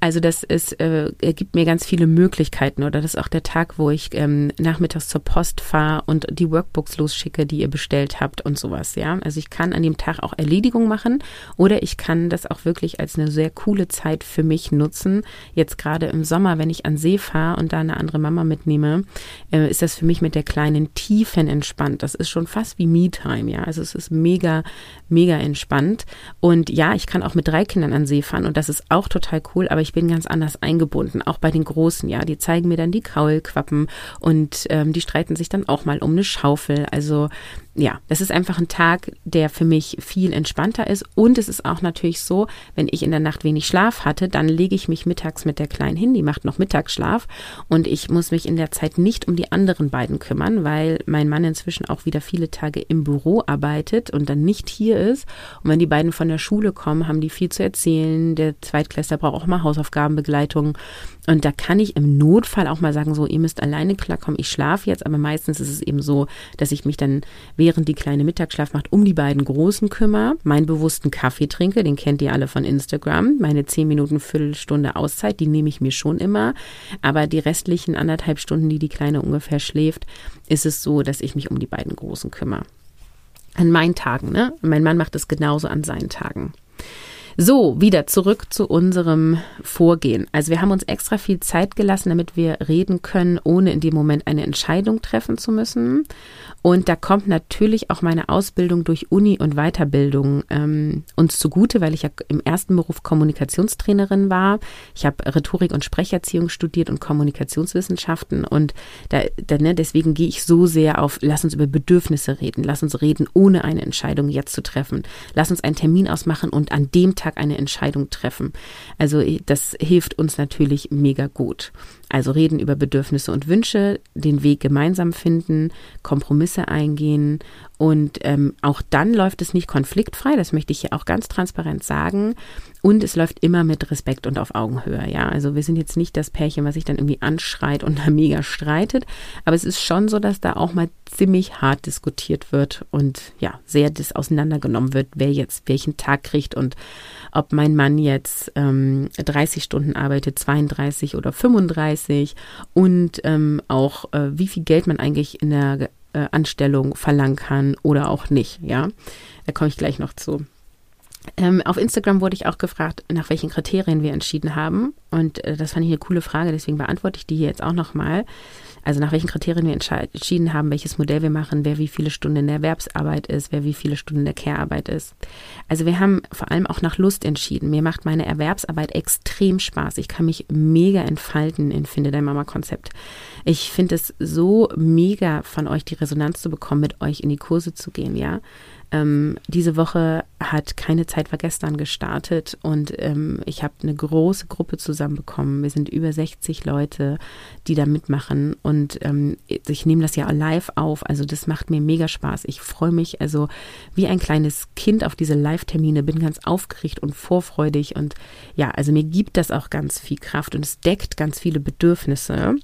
Also das ist, äh, gibt mir ganz viele Möglichkeiten. Oder das ist auch der Tag, wo ich ähm, nachmittags zur Post fahre und die Workbooks losschicke, die ihr bestellt habt und sowas. Ja, also ich kann an dem Tag auch Erledigung machen oder ich kann das auch wirklich als eine sehr coole Zeit für mich nutzen. Jetzt gerade im Sommer, wenn ich an See fahre und da eine andere Mama mitnehme, äh, ist das für mich mit der kleinen Tiefen entspannt. Das ist schon fast wie Me-Time, ja. Also es ist mega, mega entspannt. Und ja, ich kann auch mit drei Kindern an See fahren und das ist auch total cool, aber ich bin ganz anders eingebunden, auch bei den Großen, ja. Die zeigen mir dann die Kaulquappen und ähm, die streiten sich dann auch mal um eine Schaufel. Also ja, das ist einfach ein Tag, der für mich viel entspannter ist. Und es ist auch natürlich so, wenn ich in der Nacht wenig Schlaf hatte, dann lege ich mich mittags mit der Kleinen hin, die macht noch Mittagsschlaf und ich muss mich in der Zeit nicht um die anderen beiden kümmern, weil mein Mann inzwischen auch wieder viele Tage im Büro arbeitet und dann nicht hier ist. Und wenn die beiden von der Schule kommen, haben die viel zu erzählen. Der Zweitklässler braucht auch mal Hausaufgabenbegleitung. Und da kann ich im Notfall auch mal sagen, so, ihr müsst alleine klarkommen, ich schlafe jetzt, aber meistens ist es eben so, dass ich mich dann, während die kleine Mittagsschlaf macht, um die beiden Großen kümmere, meinen bewussten Kaffee trinke, den kennt ihr alle von Instagram, meine zehn Minuten, Viertelstunde Auszeit, die nehme ich mir schon immer, aber die restlichen anderthalb Stunden, die die Kleine ungefähr schläft, ist es so, dass ich mich um die beiden Großen kümmere. An meinen Tagen, ne? Mein Mann macht es genauso an seinen Tagen. So, wieder zurück zu unserem Vorgehen. Also wir haben uns extra viel Zeit gelassen, damit wir reden können, ohne in dem Moment eine Entscheidung treffen zu müssen. Und da kommt natürlich auch meine Ausbildung durch Uni und Weiterbildung ähm, uns zugute, weil ich ja im ersten Beruf Kommunikationstrainerin war. Ich habe Rhetorik und Sprecherziehung studiert und Kommunikationswissenschaften. Und da, da ne, deswegen gehe ich so sehr auf, lass uns über Bedürfnisse reden, lass uns reden, ohne eine Entscheidung jetzt zu treffen. Lass uns einen Termin ausmachen und an dem Tag eine Entscheidung treffen. Also das hilft uns natürlich mega gut. Also reden über Bedürfnisse und Wünsche, den Weg gemeinsam finden, Kompromisse eingehen und ähm, auch dann läuft es nicht konfliktfrei, das möchte ich hier auch ganz transparent sagen. Und es läuft immer mit Respekt und auf Augenhöhe, ja. Also wir sind jetzt nicht das Pärchen, was sich dann irgendwie anschreit und da mega streitet. Aber es ist schon so, dass da auch mal ziemlich hart diskutiert wird und ja, sehr das auseinandergenommen wird, wer jetzt welchen Tag kriegt und ob mein Mann jetzt ähm, 30 Stunden arbeitet, 32 oder 35 und ähm, auch äh, wie viel Geld man eigentlich in der äh, Anstellung verlangen kann oder auch nicht. Ja, da komme ich gleich noch zu. Ähm, auf Instagram wurde ich auch gefragt, nach welchen Kriterien wir entschieden haben. Und äh, das fand ich eine coole Frage, deswegen beantworte ich die hier jetzt auch nochmal. Also nach welchen Kriterien wir entschieden haben, welches Modell wir machen, wer wie viele Stunden in der Erwerbsarbeit ist, wer wie viele Stunden in der Care-Arbeit ist. Also wir haben vor allem auch nach Lust entschieden. Mir macht meine Erwerbsarbeit extrem Spaß. Ich kann mich mega entfalten in Finde dein Mama-Konzept. Ich finde es so mega von euch die Resonanz zu bekommen, mit euch in die Kurse zu gehen, ja. Ähm, diese Woche hat keine Zeit war gestern gestartet und ähm, ich habe eine große Gruppe zusammenbekommen. Wir sind über 60 Leute, die da mitmachen und ähm, ich nehme das ja live auf. Also das macht mir mega Spaß. Ich freue mich also wie ein kleines Kind auf diese Live-Termine, bin ganz aufgeregt und vorfreudig und ja, also mir gibt das auch ganz viel Kraft und es deckt ganz viele Bedürfnisse.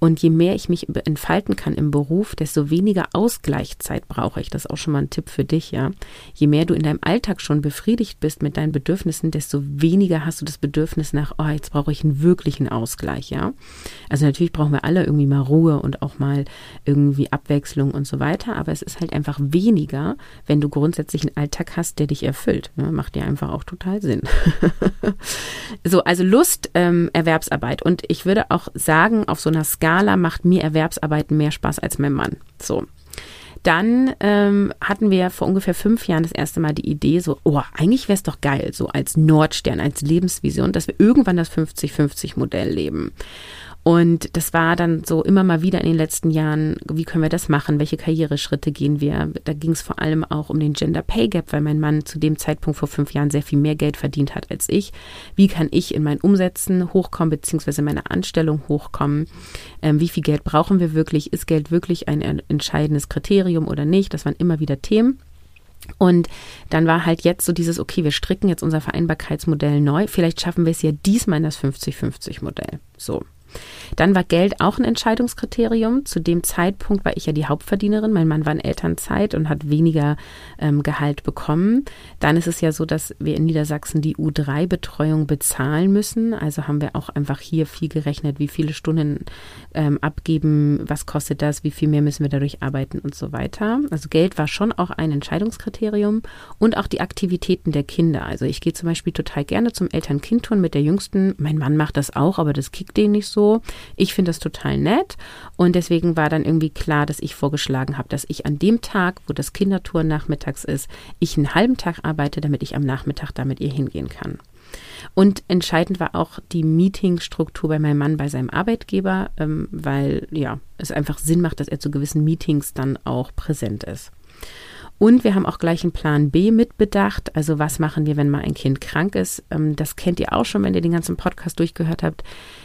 Und je mehr ich mich entfalten kann im Beruf, desto weniger Ausgleichszeit brauche ich. Das ist auch schon mal ein Tipp für dich ja. Je mehr du in deinem Alltag schon befriedigt bist mit deinen Bedürfnissen, desto weniger hast du das Bedürfnis nach, oh, jetzt brauche ich einen wirklichen Ausgleich, ja. Also natürlich brauchen wir alle irgendwie mal Ruhe und auch mal irgendwie Abwechslung und so weiter, aber es ist halt einfach weniger, wenn du grundsätzlich einen Alltag hast, der dich erfüllt. Ne? Macht dir einfach auch total Sinn. so, also Lust, ähm, Erwerbsarbeit. Und ich würde auch sagen, auf so einer Skala macht mir Erwerbsarbeit mehr Spaß als mein Mann. So, dann ähm, hatten wir vor ungefähr fünf Jahren das erste Mal die Idee, so, oh, eigentlich wäre es doch geil, so als Nordstern, als Lebensvision, dass wir irgendwann das 50-50-Modell leben. Und das war dann so immer mal wieder in den letzten Jahren, wie können wir das machen, welche Karriereschritte gehen wir. Da ging es vor allem auch um den Gender Pay Gap, weil mein Mann zu dem Zeitpunkt vor fünf Jahren sehr viel mehr Geld verdient hat als ich. Wie kann ich in meinen Umsätzen hochkommen, beziehungsweise in meiner Anstellung hochkommen? Ähm, wie viel Geld brauchen wir wirklich? Ist Geld wirklich ein entscheidendes Kriterium oder nicht? Das waren immer wieder Themen. Und dann war halt jetzt so dieses, okay, wir stricken jetzt unser Vereinbarkeitsmodell neu. Vielleicht schaffen wir es ja diesmal in das 50-50-Modell. So. Dann war Geld auch ein Entscheidungskriterium. Zu dem Zeitpunkt war ich ja die Hauptverdienerin. Mein Mann war in Elternzeit und hat weniger ähm, Gehalt bekommen. Dann ist es ja so, dass wir in Niedersachsen die U3-Betreuung bezahlen müssen. Also haben wir auch einfach hier viel gerechnet, wie viele Stunden ähm, abgeben, was kostet das, wie viel mehr müssen wir dadurch arbeiten und so weiter. Also Geld war schon auch ein Entscheidungskriterium und auch die Aktivitäten der Kinder. Also ich gehe zum Beispiel total gerne zum Eltern-Kind-Turn mit der Jüngsten. Mein Mann macht das auch, aber das kickt den nicht so Ich finde das total nett und deswegen war dann irgendwie klar, dass ich vorgeschlagen habe, dass ich an dem Tag, wo das Kindertour nachmittags ist, ich einen halben Tag arbeite, damit ich am Nachmittag da mit ihr hingehen kann. Und entscheidend war auch die Meetingstruktur bei meinem Mann bei seinem Arbeitgeber, ähm, weil ja, es einfach Sinn macht, dass er zu gewissen Meetings dann auch präsent ist. Und wir haben auch gleich einen Plan B mitbedacht. Also was machen wir, wenn mal ein Kind krank ist? Ähm, das kennt ihr auch schon, wenn ihr den ganzen Podcast durchgehört habt.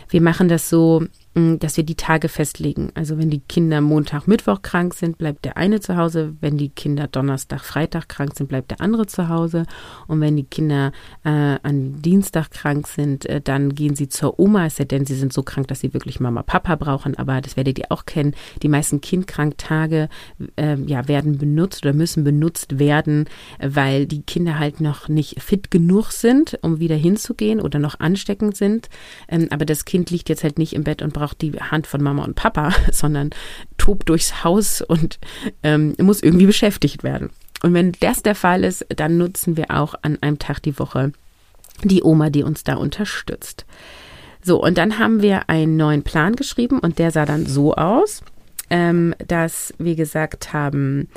Wir machen das so, dass wir die Tage festlegen. Also wenn die Kinder Montag, Mittwoch krank sind, bleibt der eine zu Hause. Wenn die Kinder Donnerstag, Freitag krank sind, bleibt der andere zu Hause. Und wenn die Kinder äh, an Dienstag krank sind, äh, dann gehen sie zur Oma, es sei denn, sie sind so krank, dass sie wirklich Mama, Papa brauchen. Aber das werdet ihr auch kennen. Die meisten Kindkranktage äh, ja, werden benutzt oder müssen benutzt werden, weil die Kinder halt noch nicht fit genug sind, um wieder hinzugehen oder noch ansteckend sind. Ähm, aber das Kind liegt jetzt halt nicht im Bett und braucht die Hand von Mama und Papa, sondern tobt durchs Haus und ähm, muss irgendwie beschäftigt werden. Und wenn das der Fall ist, dann nutzen wir auch an einem Tag die Woche die Oma, die uns da unterstützt. So, und dann haben wir einen neuen Plan geschrieben und der sah dann so aus, ähm, dass wir gesagt haben,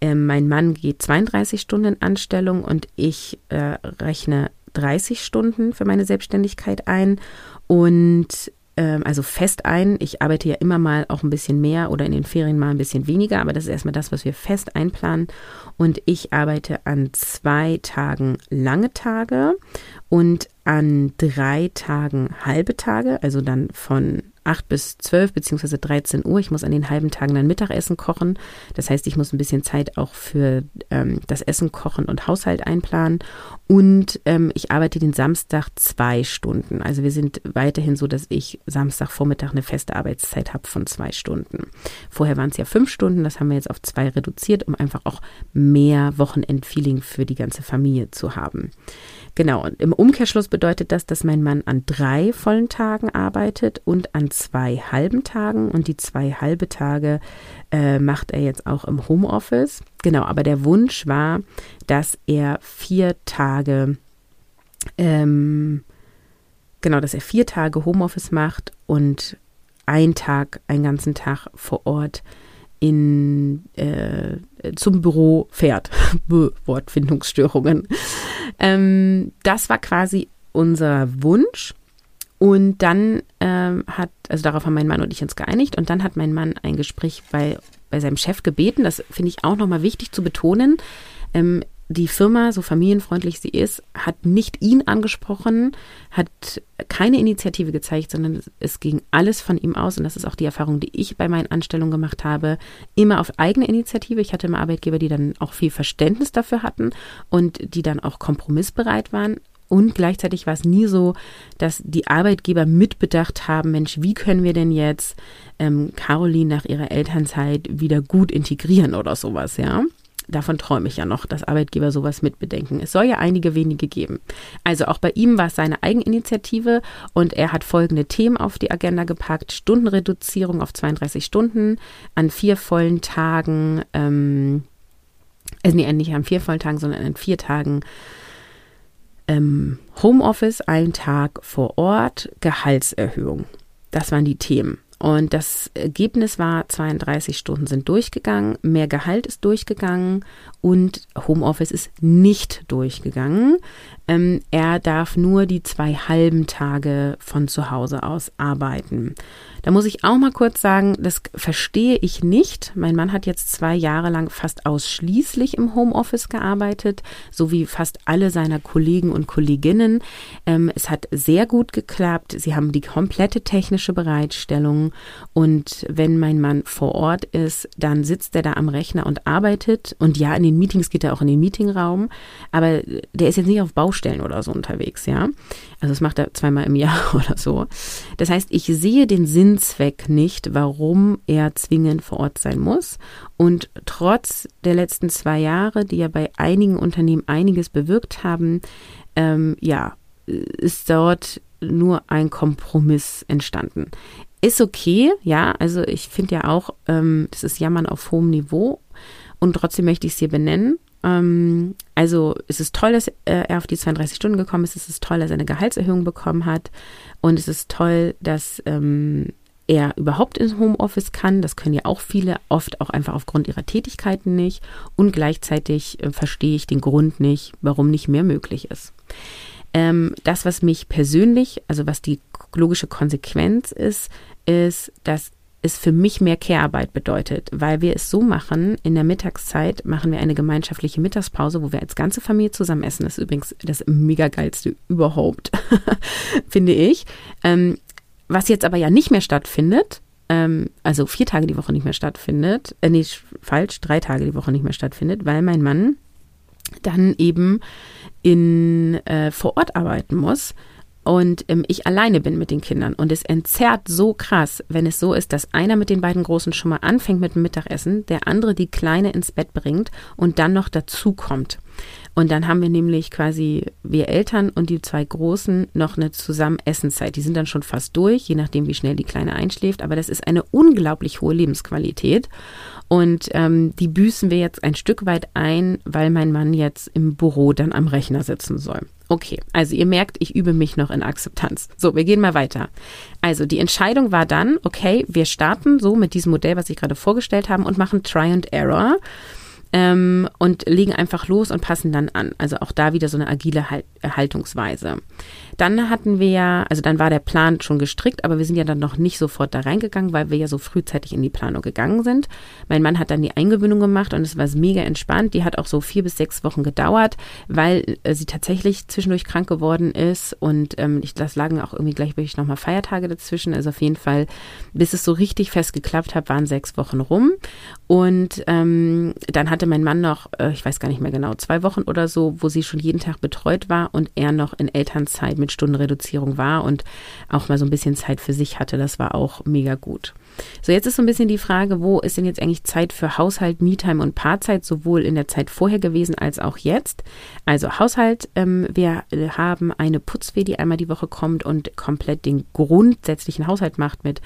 äh, mein Mann geht 32 Stunden Anstellung und ich äh, rechne 30 Stunden für meine Selbstständigkeit ein und ähm, also fest ein. Ich arbeite ja immer mal auch ein bisschen mehr oder in den Ferien mal ein bisschen weniger, aber das ist erstmal das, was wir fest einplanen. Und ich arbeite an zwei Tagen lange Tage und an drei Tagen halbe Tage, also dann von 8 bis 12 beziehungsweise 13 Uhr. Ich muss an den halben Tagen dann Mittagessen kochen. Das heißt, ich muss ein bisschen Zeit auch für ähm, das Essen kochen und Haushalt einplanen. Und ähm, ich arbeite den Samstag zwei Stunden. Also wir sind weiterhin so, dass ich Samstagvormittag eine feste Arbeitszeit habe von zwei Stunden. Vorher waren es ja fünf Stunden, das haben wir jetzt auf zwei reduziert, um einfach auch mehr Wochenendfeeling für die ganze Familie zu haben. Genau, und im Umkehrschluss bedeutet das, dass mein Mann an drei vollen Tagen arbeitet und an zwei halben Tagen. Und die zwei halbe Tage äh, macht er jetzt auch im Homeoffice. Genau, aber der Wunsch war, dass er vier Tage, ähm, genau, dass er vier Tage Homeoffice macht und einen Tag, einen ganzen Tag vor Ort in, äh, zum Büro fährt. Wortfindungsstörungen. Ähm, das war quasi unser Wunsch. Und dann ähm, hat, also darauf haben mein Mann und ich uns geeinigt. Und dann hat mein Mann ein Gespräch bei, bei seinem Chef gebeten. Das finde ich auch nochmal wichtig zu betonen. Ähm, die Firma, so familienfreundlich sie ist, hat nicht ihn angesprochen, hat keine Initiative gezeigt, sondern es ging alles von ihm aus. Und das ist auch die Erfahrung, die ich bei meinen Anstellungen gemacht habe. Immer auf eigene Initiative. Ich hatte immer Arbeitgeber, die dann auch viel Verständnis dafür hatten und die dann auch kompromissbereit waren. Und gleichzeitig war es nie so, dass die Arbeitgeber mitbedacht haben, Mensch, wie können wir denn jetzt ähm, Caroline nach ihrer Elternzeit wieder gut integrieren oder sowas, ja davon träume ich ja noch, dass Arbeitgeber sowas mitbedenken. Es soll ja einige wenige geben. Also auch bei ihm war es seine Eigeninitiative und er hat folgende Themen auf die Agenda gepackt. Stundenreduzierung auf 32 Stunden an vier vollen Tagen, ähm, also nee, nicht an vier vollen Tagen, sondern an vier Tagen ähm, Homeoffice, ein Tag vor Ort, Gehaltserhöhung. Das waren die Themen. Und das Ergebnis war, 32 Stunden sind durchgegangen, mehr Gehalt ist durchgegangen und Homeoffice ist nicht durchgegangen. Ähm, er darf nur die zwei halben Tage von zu Hause aus arbeiten. Da muss ich auch mal kurz sagen, das verstehe ich nicht. Mein Mann hat jetzt zwei Jahre lang fast ausschließlich im Homeoffice gearbeitet, so wie fast alle seiner Kollegen und Kolleginnen. Ähm, es hat sehr gut geklappt. Sie haben die komplette technische Bereitstellung. Und wenn mein Mann vor Ort ist, dann sitzt er da am Rechner und arbeitet. Und ja, in den Meetings geht er auch in den Meetingraum. Aber der ist jetzt nicht auf Baustellen oder so unterwegs, ja. Also das macht er zweimal im Jahr oder so. Das heißt, ich sehe den Sinn Sinnzweck nicht, warum er zwingend vor Ort sein muss. Und trotz der letzten zwei Jahre, die ja bei einigen Unternehmen einiges bewirkt haben, ähm, ja, ist dort nur ein Kompromiss entstanden. Ist okay, ja, also ich finde ja auch, ähm, das ist Jammern auf hohem Niveau und trotzdem möchte ich es hier benennen. Ähm, also es ist toll, dass äh, er auf die 32 Stunden gekommen ist. Es ist toll, dass er eine Gehaltserhöhung bekommen hat. Und es ist toll, dass ähm, er überhaupt ins Homeoffice kann. Das können ja auch viele, oft auch einfach aufgrund ihrer Tätigkeiten nicht. Und gleichzeitig äh, verstehe ich den Grund nicht, warum nicht mehr möglich ist. Ähm, das, was mich persönlich, also was die logische Konsequenz ist, ist, dass es für mich mehr Care-Arbeit bedeutet, weil wir es so machen, in der Mittagszeit machen wir eine gemeinschaftliche Mittagspause, wo wir als ganze Familie zusammen essen. Das ist übrigens das mega geilste überhaupt, finde ich. Ähm, was jetzt aber ja nicht mehr stattfindet, ähm, also vier Tage die Woche nicht mehr stattfindet, äh, nee, falsch, drei Tage die Woche nicht mehr stattfindet, weil mein Mann dann eben in äh, vor Ort arbeiten muss und ähm, ich alleine bin mit den Kindern. Und es entzerrt so krass, wenn es so ist, dass einer mit den beiden Großen schon mal anfängt mit dem Mittagessen, der andere die Kleine ins Bett bringt und dann noch dazu kommt. Und dann haben wir nämlich quasi, wir Eltern und die zwei Großen, noch eine Zusammenessenzeit. Die sind dann schon fast durch, je nachdem, wie schnell die Kleine einschläft. Aber das ist eine unglaublich hohe Lebensqualität. Und ähm, die büßen wir jetzt ein Stück weit ein, weil mein Mann jetzt im Büro dann am Rechner sitzen soll. Okay, also ihr merkt, ich übe mich noch in Akzeptanz. So, wir gehen mal weiter. Also die Entscheidung war dann, okay, wir starten so mit diesem Modell, was ich gerade vorgestellt habe und machen Try and Error ähm, und legen einfach los und passen dann an. Also auch da wieder so eine agile Haltungsweise. Dann hatten wir ja, also dann war der Plan schon gestrickt, aber wir sind ja dann noch nicht sofort da reingegangen, weil wir ja so frühzeitig in die Planung gegangen sind. Mein Mann hat dann die Eingewöhnung gemacht und es war mega entspannt. Die hat auch so vier bis sechs Wochen gedauert, weil äh, sie tatsächlich zwischendurch krank geworden ist und ähm, ich, das lagen auch irgendwie gleichzeitig nochmal Feiertage dazwischen. Also auf jeden Fall, bis es so richtig fest geklappt hat, waren sechs Wochen rum. Und ähm, dann hatte mein Mann noch, äh, ich weiß gar nicht mehr genau, zwei Wochen oder so, wo sie schon jeden Tag betreut war und er noch in Elternzeit mit Stundenreduzierung war und auch mal so ein bisschen Zeit für sich hatte. Das war auch mega gut. So, jetzt ist so ein bisschen die Frage, wo ist denn jetzt eigentlich Zeit für Haushalt, Me-Time und Paarzeit, sowohl in der Zeit vorher gewesen als auch jetzt? Also Haushalt, ähm, wir haben eine Putzfee, die einmal die Woche kommt und komplett den grundsätzlichen Haushalt macht mit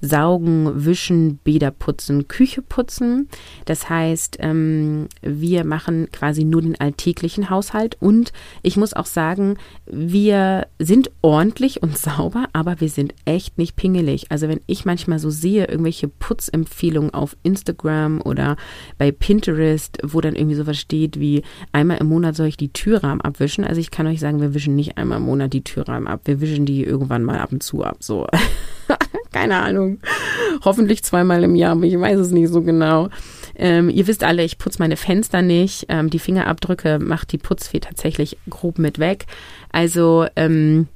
Saugen, Wischen, Bäder putzen, Küche putzen. Das heißt, ähm, wir machen quasi nur den alltäglichen Haushalt und ich muss auch sagen, wir sind ordentlich und sauber, aber wir sind echt nicht pingelig. Also wenn ich manchmal so sehe, sehe irgendwelche Putzempfehlungen auf Instagram oder bei Pinterest, wo dann irgendwie sowas steht wie einmal im Monat soll ich die Türrahmen abwischen. Also ich kann euch sagen, wir wischen nicht einmal im Monat die Türrahmen ab. Wir wischen die irgendwann mal ab und zu ab. So. Keine Ahnung. Hoffentlich zweimal im Jahr, aber ich weiß es nicht so genau. Ähm, ihr wisst alle, ich putze meine Fenster nicht. Ähm, die Fingerabdrücke macht die Putzfee tatsächlich grob mit weg. Also, ähm,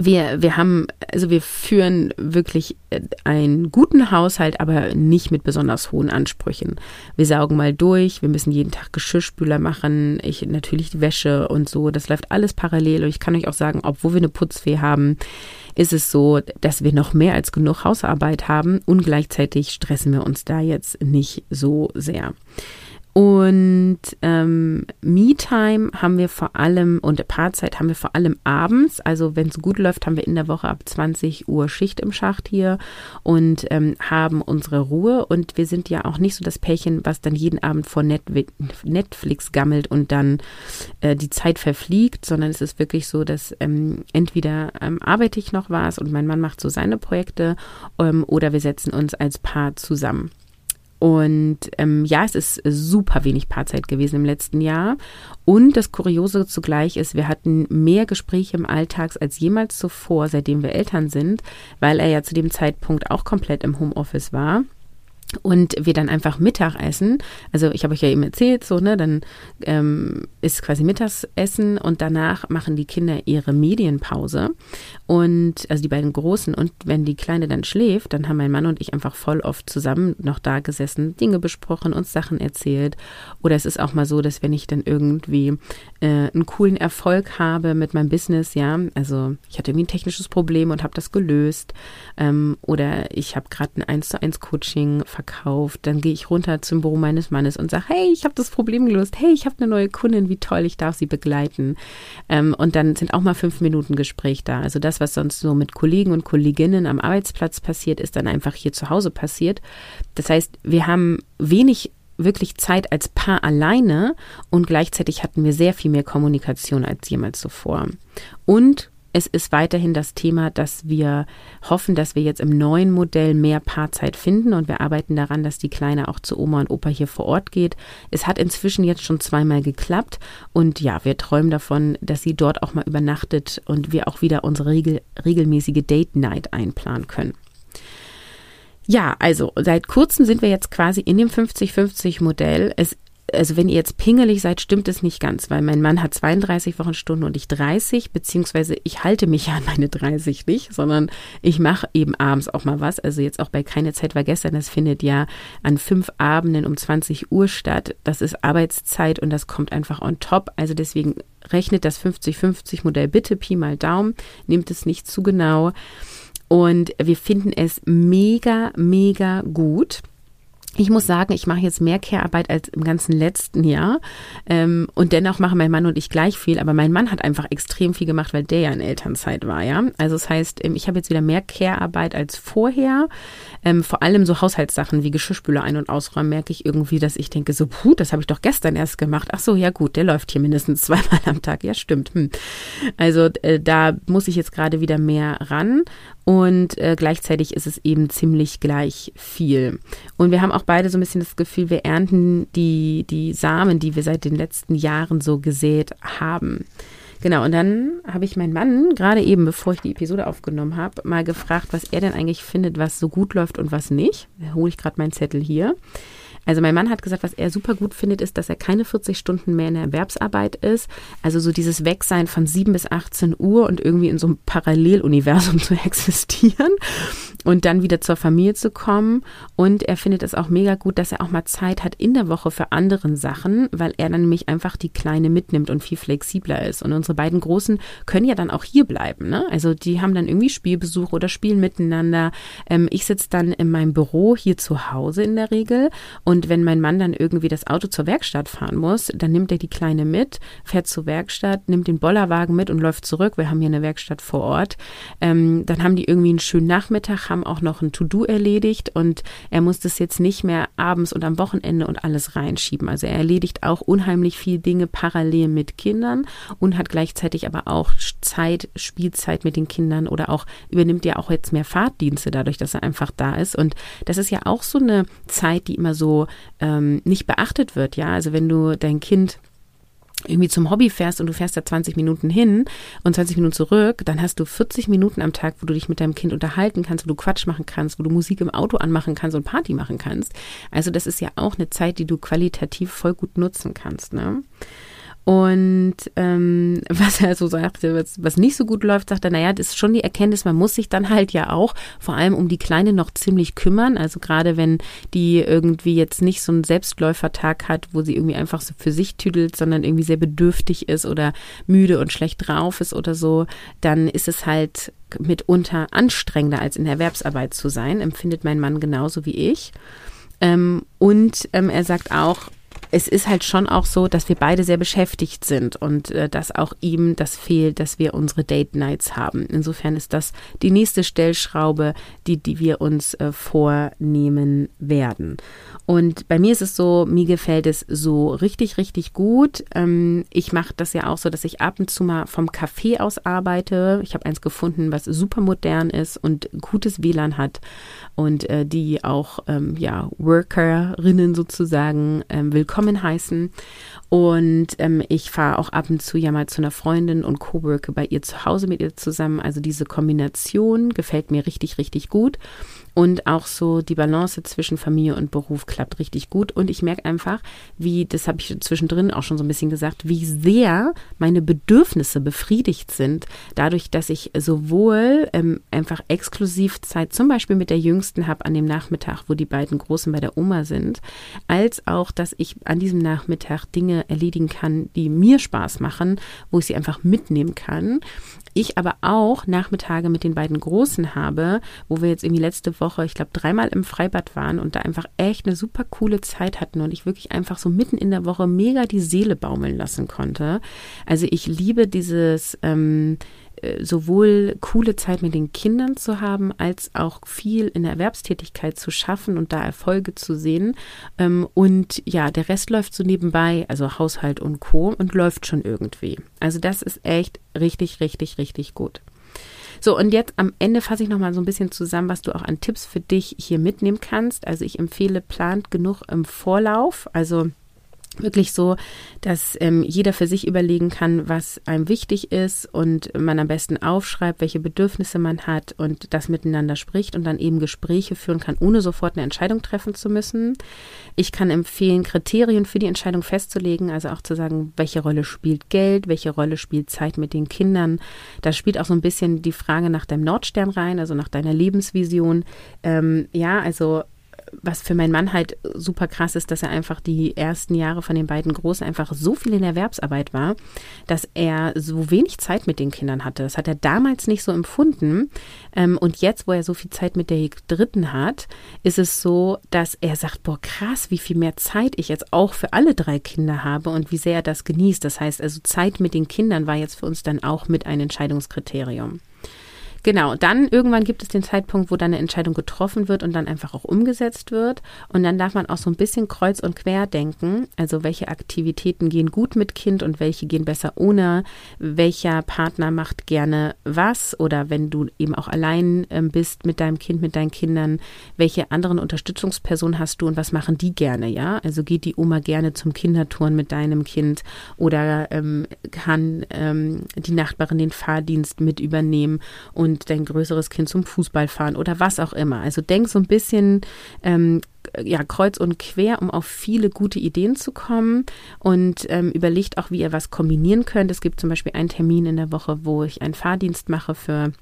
wir, wir haben, also wir führen wirklich äh, einen guten Haushalt, aber nicht mit besonders hohen Ansprüchen. Wir saugen mal durch, wir müssen jeden Tag Geschirrspüler machen, ich natürlich die Wäsche und so. Das läuft alles parallel und ich kann euch auch sagen, obwohl wir eine Putzfee haben, ist es so, dass wir noch mehr als genug Hausarbeit haben und gleichzeitig stressen wir uns da jetzt nicht so sehr. Und ähm, Me-Time haben wir vor allem und Paarzeit haben wir vor allem abends. Also wenn es gut läuft, haben wir in der Woche ab 20 Uhr Schicht im Schacht hier und ähm, haben unsere Ruhe. Und wir sind ja auch nicht so das Pärchen, was dann jeden Abend vor Net Netflix gammelt und dann äh, die Zeit verfliegt, sondern es ist wirklich so, dass ähm, entweder ähm, arbeite ich noch was und mein Mann macht so seine Projekte ähm, oder wir setzen uns als Paar zusammen. Und ähm, ja, es ist super wenig Paarzeit gewesen im letzten Jahr. Und das Kuriose zugleich ist, wir hatten mehr Gespräche im Alltags als jemals zuvor, seitdem wir Eltern sind, weil er ja zu dem Zeitpunkt auch komplett im Homeoffice war und wir dann einfach Mittag essen. Also ich habe euch ja eben erzählt, so ne, dann ähm, ist quasi Mittagessen und danach machen die Kinder ihre Medienpause und also die beiden Großen und wenn die Kleine dann schläft, dann haben mein Mann und ich einfach voll oft zusammen noch da gesessen, Dinge besprochen, uns Sachen erzählt. Oder es ist auch mal so, dass wenn ich dann irgendwie äh, einen coolen Erfolg habe mit meinem Business, ja, also ich hatte irgendwie ein technisches Problem und habe das gelöst ähm, oder ich habe gerade ein 1 zu 1 Coaching verkauft, dann gehe ich runter zum Büro meines Mannes und sage, hey, ich habe das Problem gelöst, hey, ich habe eine neue Kundin, wie toll, ich darf sie begleiten. Ähm, und dann sind auch mal fünf Minuten Gespräch da. Also das, was sonst so mit Kollegen und Kolleginnen am Arbeitsplatz passiert, ist dann einfach hier zu Hause passiert. Das heißt, wir haben wenig wirklich Zeit als Paar alleine und gleichzeitig hatten wir sehr viel mehr Kommunikation als jemals zuvor. Und es ist weiterhin das Thema, dass wir hoffen, dass wir jetzt im neuen Modell mehr Paarzeit finden und wir arbeiten daran, dass die Kleine auch zu Oma und Opa hier vor Ort geht. Es hat inzwischen jetzt schon zweimal geklappt und ja, wir träumen davon, dass sie dort auch mal übernachtet und wir auch wieder unsere regel, regelmäßige Date Night einplanen können. Ja, also seit kurzem sind wir jetzt quasi in dem 50-50 Modell. Es also wenn ihr jetzt pingelig seid, stimmt es nicht ganz, weil mein Mann hat 32 Wochenstunden und ich 30, beziehungsweise ich halte mich ja an meine 30 nicht, sondern ich mache eben abends auch mal was. Also jetzt auch bei Keine Zeit war gestern, das findet ja an fünf Abenden um 20 Uhr statt. Das ist Arbeitszeit und das kommt einfach on top. Also deswegen rechnet das 50-50 Modell bitte Pi mal Daumen, nehmt es nicht zu genau. Und wir finden es mega, mega gut Ich muss sagen, ich mache jetzt mehr Care-Arbeit als im ganzen letzten Jahr. Ähm, und dennoch machen mein Mann und ich gleich viel. Aber mein Mann hat einfach extrem viel gemacht, weil der ja in Elternzeit war, ja. Also das heißt, ähm, ich habe jetzt wieder mehr Care-Arbeit als vorher. Ähm, vor allem so Haushaltssachen wie Geschirrspüler ein- und ausräumen merke ich irgendwie, dass ich denke, so, puh, das habe ich doch gestern erst gemacht. Ach so, ja gut, der läuft hier mindestens zweimal am Tag. Ja, stimmt. Hm. Also äh, da muss ich jetzt gerade wieder mehr ran und äh, gleichzeitig ist es eben ziemlich gleich viel. Und wir haben auch beide so ein bisschen das Gefühl, wir ernten die, die Samen, die wir seit den letzten Jahren so gesät haben. Genau, und dann habe ich meinen Mann, gerade eben, bevor ich die Episode aufgenommen habe, mal gefragt, was er denn eigentlich findet, was so gut läuft und was nicht. Da hole ich gerade meinen Zettel hier. Also mein Mann hat gesagt, was er super gut findet, ist, dass er keine 40 Stunden mehr in der Erwerbsarbeit ist. Also so dieses Wegsein von 7 bis 18 Uhr und irgendwie in so einem Paralleluniversum zu existieren und dann wieder zur Familie zu kommen. Und er findet es auch mega gut, dass er auch mal Zeit hat in der Woche für andere Sachen, weil er dann nämlich einfach die Kleine mitnimmt und viel flexibler ist. Und unsere beiden Großen können ja dann auch hier bleiben. Ne? Also die haben dann irgendwie Spielbesuch oder spielen miteinander. Ähm, ich sitze dann in meinem Büro hier zu Hause in der Regel und wenn mein Mann dann irgendwie das Auto zur Werkstatt fahren muss, dann nimmt er die Kleine mit, fährt zur Werkstatt, nimmt den Bollerwagen mit und läuft zurück. Wir haben hier eine Werkstatt vor Ort. Ähm, dann haben die irgendwie einen schönen Nachmittag, haben auch noch ein To-Do erledigt und er muss das jetzt nicht mehr abends und am Wochenende und alles reinschieben. Also er erledigt auch unheimlich viel Dinge parallel mit Kindern und hat gleichzeitig aber auch Zeit, Spielzeit mit den Kindern oder auch übernimmt ja auch jetzt mehr Fahrtdienste dadurch, dass er einfach da ist. Und das ist ja auch so eine Zeit, die immer so ähm, nicht beachtet wird. Ja, also wenn du dein Kind irgendwie zum Hobby fährst und du fährst da 20 Minuten hin und 20 Minuten zurück, dann hast du 40 Minuten am Tag, wo du dich mit deinem Kind unterhalten kannst, wo du Quatsch machen kannst, wo du Musik im Auto anmachen kannst und Party machen kannst. Also das ist ja auch eine Zeit, die du qualitativ voll gut nutzen kannst. Ne? Und ähm, was er so sagte, was, was nicht so gut läuft, sagt er, naja, das ist schon die Erkenntnis, man muss sich dann halt ja auch vor allem um die Kleine noch ziemlich kümmern. Also gerade wenn die irgendwie jetzt nicht so einen Selbstläufertag hat, wo sie irgendwie einfach so für sich tüdelt, sondern irgendwie sehr bedürftig ist oder müde und schlecht drauf ist oder so, dann ist es halt mitunter anstrengender als in der Erwerbsarbeit zu sein, empfindet mein Mann genauso wie ich. Ähm, und ähm, er sagt auch, es ist halt schon auch so, dass wir beide sehr beschäftigt sind und äh, dass auch ihm das fehlt, dass wir unsere Date Nights haben. Insofern ist das die nächste Stellschraube, die, die wir uns äh, vornehmen werden. Und bei mir ist es so, mir gefällt es so richtig, richtig gut. Ähm, ich mache das ja auch so, dass ich ab und zu mal vom Café aus arbeite. Ich habe eins gefunden, was super modern ist und gutes WLAN hat und äh, die auch ähm, ja, Workerinnen sozusagen ähm, willkommen heißen. Und ähm, ich fahre auch ab und zu ja mal zu einer Freundin und coworke bei ihr zu Hause mit ihr zusammen. Also diese Kombination gefällt mir richtig, richtig gut. Und auch so die Balance zwischen Familie und Beruf klappt richtig gut. Und ich merke einfach, wie, das habe ich zwischendrin auch schon so ein bisschen gesagt, wie sehr meine Bedürfnisse befriedigt sind, dadurch, dass ich sowohl ähm, einfach exklusiv Zeit zum Beispiel mit der Jüngsten habe an dem Nachmittag, wo die beiden Großen bei der Oma sind, als auch, dass ich an diesem Nachmittag Dinge erledigen kann, die mir Spaß machen, wo ich sie einfach mitnehmen kann. Ich aber auch Nachmittage mit den beiden Großen habe, wo wir jetzt irgendwie letzte Woche, ich glaube, dreimal im Freibad waren und da einfach echt eine super coole Zeit hatten und ich wirklich einfach so mitten in der Woche mega die Seele baumeln lassen konnte. Also ich liebe dieses ähm, äh, sowohl coole Zeit mit den Kindern zu haben, als auch viel in der Erwerbstätigkeit zu schaffen und da Erfolge zu sehen. Ähm, und ja, der Rest läuft so nebenbei, also Haushalt und Co. und läuft schon irgendwie. Also das ist echt richtig, richtig, richtig gut. So, und jetzt am Ende fasse ich nochmal so ein bisschen zusammen, was du auch an Tipps für dich hier mitnehmen kannst. Also ich empfehle, plant genug im Vorlauf. Also wirklich so, dass ähm, jeder für sich überlegen kann, was einem wichtig ist und man am besten aufschreibt, welche Bedürfnisse man hat und das miteinander spricht und dann eben Gespräche führen kann, ohne sofort eine Entscheidung treffen zu müssen. Ich kann empfehlen, Kriterien für die Entscheidung festzulegen, also auch zu sagen, welche Rolle spielt Geld, welche Rolle spielt Zeit mit den Kindern. Da spielt auch so ein bisschen die Frage nach deinem Nordstern rein, also nach deiner Lebensvision. Ähm, ja, also was für meinen Mann halt super krass ist, dass er einfach die ersten Jahre von den beiden Großen einfach so viel in Erwerbsarbeit war, dass er so wenig Zeit mit den Kindern hatte. Das hat er damals nicht so empfunden. Ähm, und jetzt, wo er so viel Zeit mit der Dritten hat, ist es so, dass er sagt, boah, krass, wie viel mehr Zeit ich jetzt auch für alle drei Kinder habe und wie sehr er das genießt. Das heißt also, Zeit mit den Kindern war jetzt für uns dann auch mit ein Entscheidungskriterium. Genau, dann irgendwann gibt es den Zeitpunkt, wo dann eine Entscheidung getroffen wird und dann einfach auch umgesetzt wird. Und dann darf man auch so ein bisschen kreuz und quer denken. Also welche Aktivitäten gehen gut mit Kind und welche gehen besser ohne. Welcher Partner macht gerne was oder wenn du eben auch allein ähm, bist mit deinem Kind, mit deinen Kindern, welche anderen Unterstützungspersonen hast du und was machen die gerne, ja? Also geht die Oma gerne zum Kindertouren mit deinem Kind oder ähm, kann ähm, die Nachbarin den Fahrdienst mit übernehmen und und dein größeres Kind zum Fußball fahren oder was auch immer. Also denk so ein bisschen ähm, ja, kreuz und quer, um auf viele gute Ideen zu kommen und ähm, überlegt auch, wie ihr was kombinieren könnt. Es gibt zum Beispiel einen Termin in der Woche, wo ich einen Fahrdienst mache für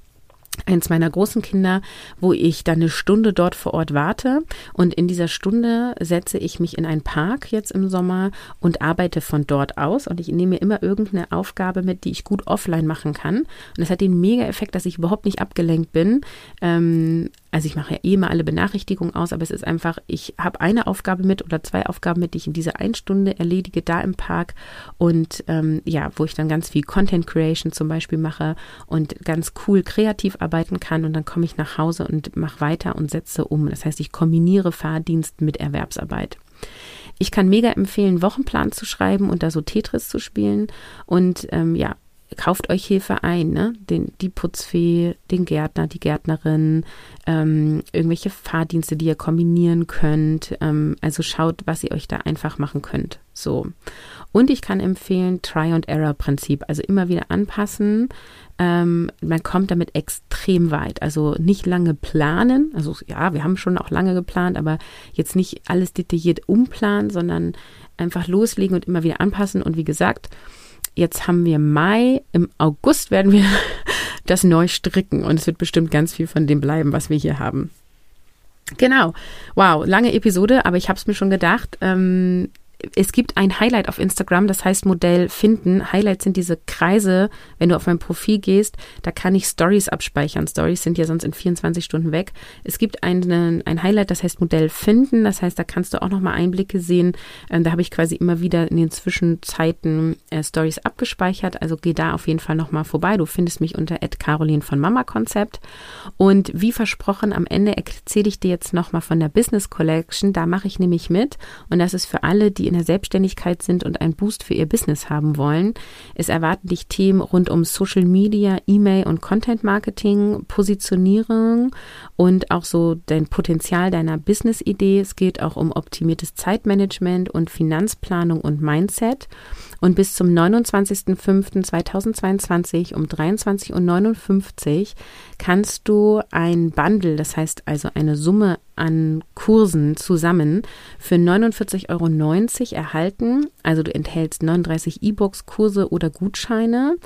eins meiner großen Kinder, wo ich dann eine Stunde dort vor Ort warte. Und in dieser Stunde setze ich mich in einen Park jetzt im Sommer und arbeite von dort aus. Und ich nehme mir immer irgendeine Aufgabe mit, die ich gut offline machen kann. Und das hat den Mega-Effekt, dass ich überhaupt nicht abgelenkt bin. Ähm, also ich mache ja eh mal alle Benachrichtigungen aus, aber es ist einfach, ich habe eine Aufgabe mit oder zwei Aufgaben mit, die ich in dieser einen Stunde erledige, da im Park und ähm, ja, wo ich dann ganz viel Content Creation zum Beispiel mache und ganz cool kreativ arbeiten kann und dann komme ich nach Hause und mache weiter und setze um. Das heißt, ich kombiniere Fahrdienst mit Erwerbsarbeit. Ich kann mega empfehlen, Wochenplan zu schreiben und da so Tetris zu spielen und ähm, ja, kauft euch Hilfe ein, ne? Den, die Putzfee, den Gärtner, die Gärtnerin, ähm, irgendwelche Fahrdienste, die ihr kombinieren könnt. Ähm, also schaut, was ihr euch da einfach machen könnt. So. Und ich kann empfehlen, Try-and-Error-Prinzip, also immer wieder anpassen. Ähm, man kommt damit extrem weit. Also nicht lange planen. Also ja, wir haben schon auch lange geplant, aber jetzt nicht alles detailliert umplanen, sondern einfach loslegen und immer wieder anpassen. Und wie gesagt, Jetzt haben wir Mai. Im August werden wir das neu stricken und es wird bestimmt ganz viel von dem bleiben, was wir hier haben. Genau. Wow, lange Episode, aber ich habe es mir schon gedacht. Ähm, es gibt ein Highlight auf Instagram, das heißt Modell finden. Highlights sind diese Kreise, wenn du auf mein Profil gehst, da kann ich Stories abspeichern. Stories sind ja sonst in 24 Stunden weg. Es gibt einen, ein Highlight, das heißt Modell finden. Das heißt, da kannst du auch nochmal Einblicke sehen. Ähm, da habe ich quasi immer wieder in den Zwischenzeiten äh, Stories abgespeichert. Also geh da auf jeden Fall nochmal vorbei. Du findest mich unter Caroline von Mama Konzept. Und wie versprochen, am Ende erzähle ich dir jetzt nochmal von der Business Collection. Da mache ich nämlich mit. Und das ist für alle, die in der Selbstständigkeit sind und einen Boost für ihr Business haben wollen. Es erwarten dich Themen rund um Social Media, E-Mail und Content Marketing, Positionierung und auch so dein Potenzial deiner Business-Idee. Es geht auch um optimiertes Zeitmanagement und Finanzplanung und Mindset. Und bis zum 29.05.2022 um 23.59 Uhr kannst du ein Bundle, das heißt also eine Summe an Kursen zusammen für 49,90 Euro erhalten. Also du enthältst 39 E-Books, Kurse oder Gutscheine.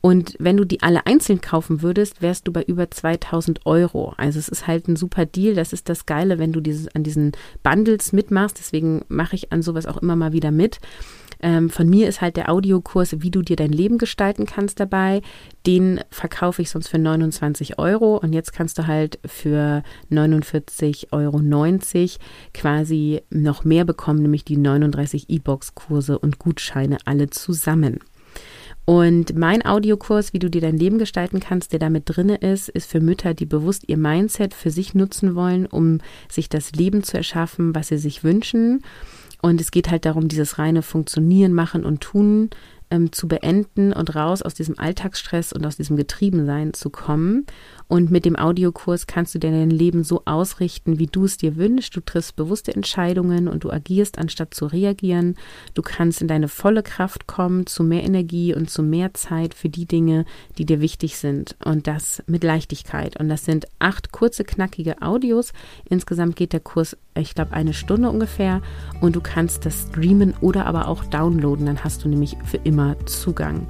Und wenn du die alle einzeln kaufen würdest, wärst du bei über 2000 Euro. Also es ist halt ein super Deal. Das ist das Geile, wenn du dieses, an diesen Bundles mitmachst. Deswegen mache ich an sowas auch immer mal wieder mit. Ähm, von mir ist halt der Audiokurs, wie du dir dein Leben gestalten kannst dabei. Den verkaufe ich sonst für 29 Euro und jetzt kannst du halt für 49,90 Euro quasi noch mehr bekommen, nämlich die 39 E-Box-Kurse und Gutscheine alle zusammen. Und mein Audiokurs, wie du dir dein Leben gestalten kannst, der damit drinne ist, ist für Mütter, die bewusst ihr Mindset für sich nutzen wollen, um sich das Leben zu erschaffen, was sie sich wünschen. Und es geht halt darum, dieses reine Funktionieren, Machen und Tun ähm, zu beenden und raus aus diesem Alltagsstress und aus diesem Getriebensein zu kommen. Und mit dem Audiokurs kannst du dir dein Leben so ausrichten, wie du es dir wünschst. Du triffst bewusste Entscheidungen und du agierst, anstatt zu reagieren. Du kannst in deine volle Kraft kommen, zu mehr Energie und zu mehr Zeit für die Dinge, die dir wichtig sind. Und das mit Leichtigkeit. Und das sind acht kurze, knackige Audios. Insgesamt geht der Kurs, ich glaube, eine Stunde ungefähr. Und du kannst das streamen oder aber auch downloaden. Dann hast du nämlich für immer Zugang.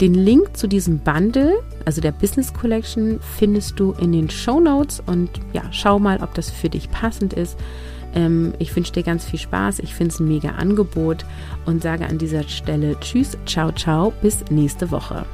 Den Link zu diesem Bundle, also der Business Collection, findest du in den Show Notes und ja, schau mal, ob das für dich passend ist. Ähm, ich wünsche dir ganz viel Spaß. Ich finde es ein mega Angebot und sage an dieser Stelle Tschüss, ciao, ciao, bis nächste Woche.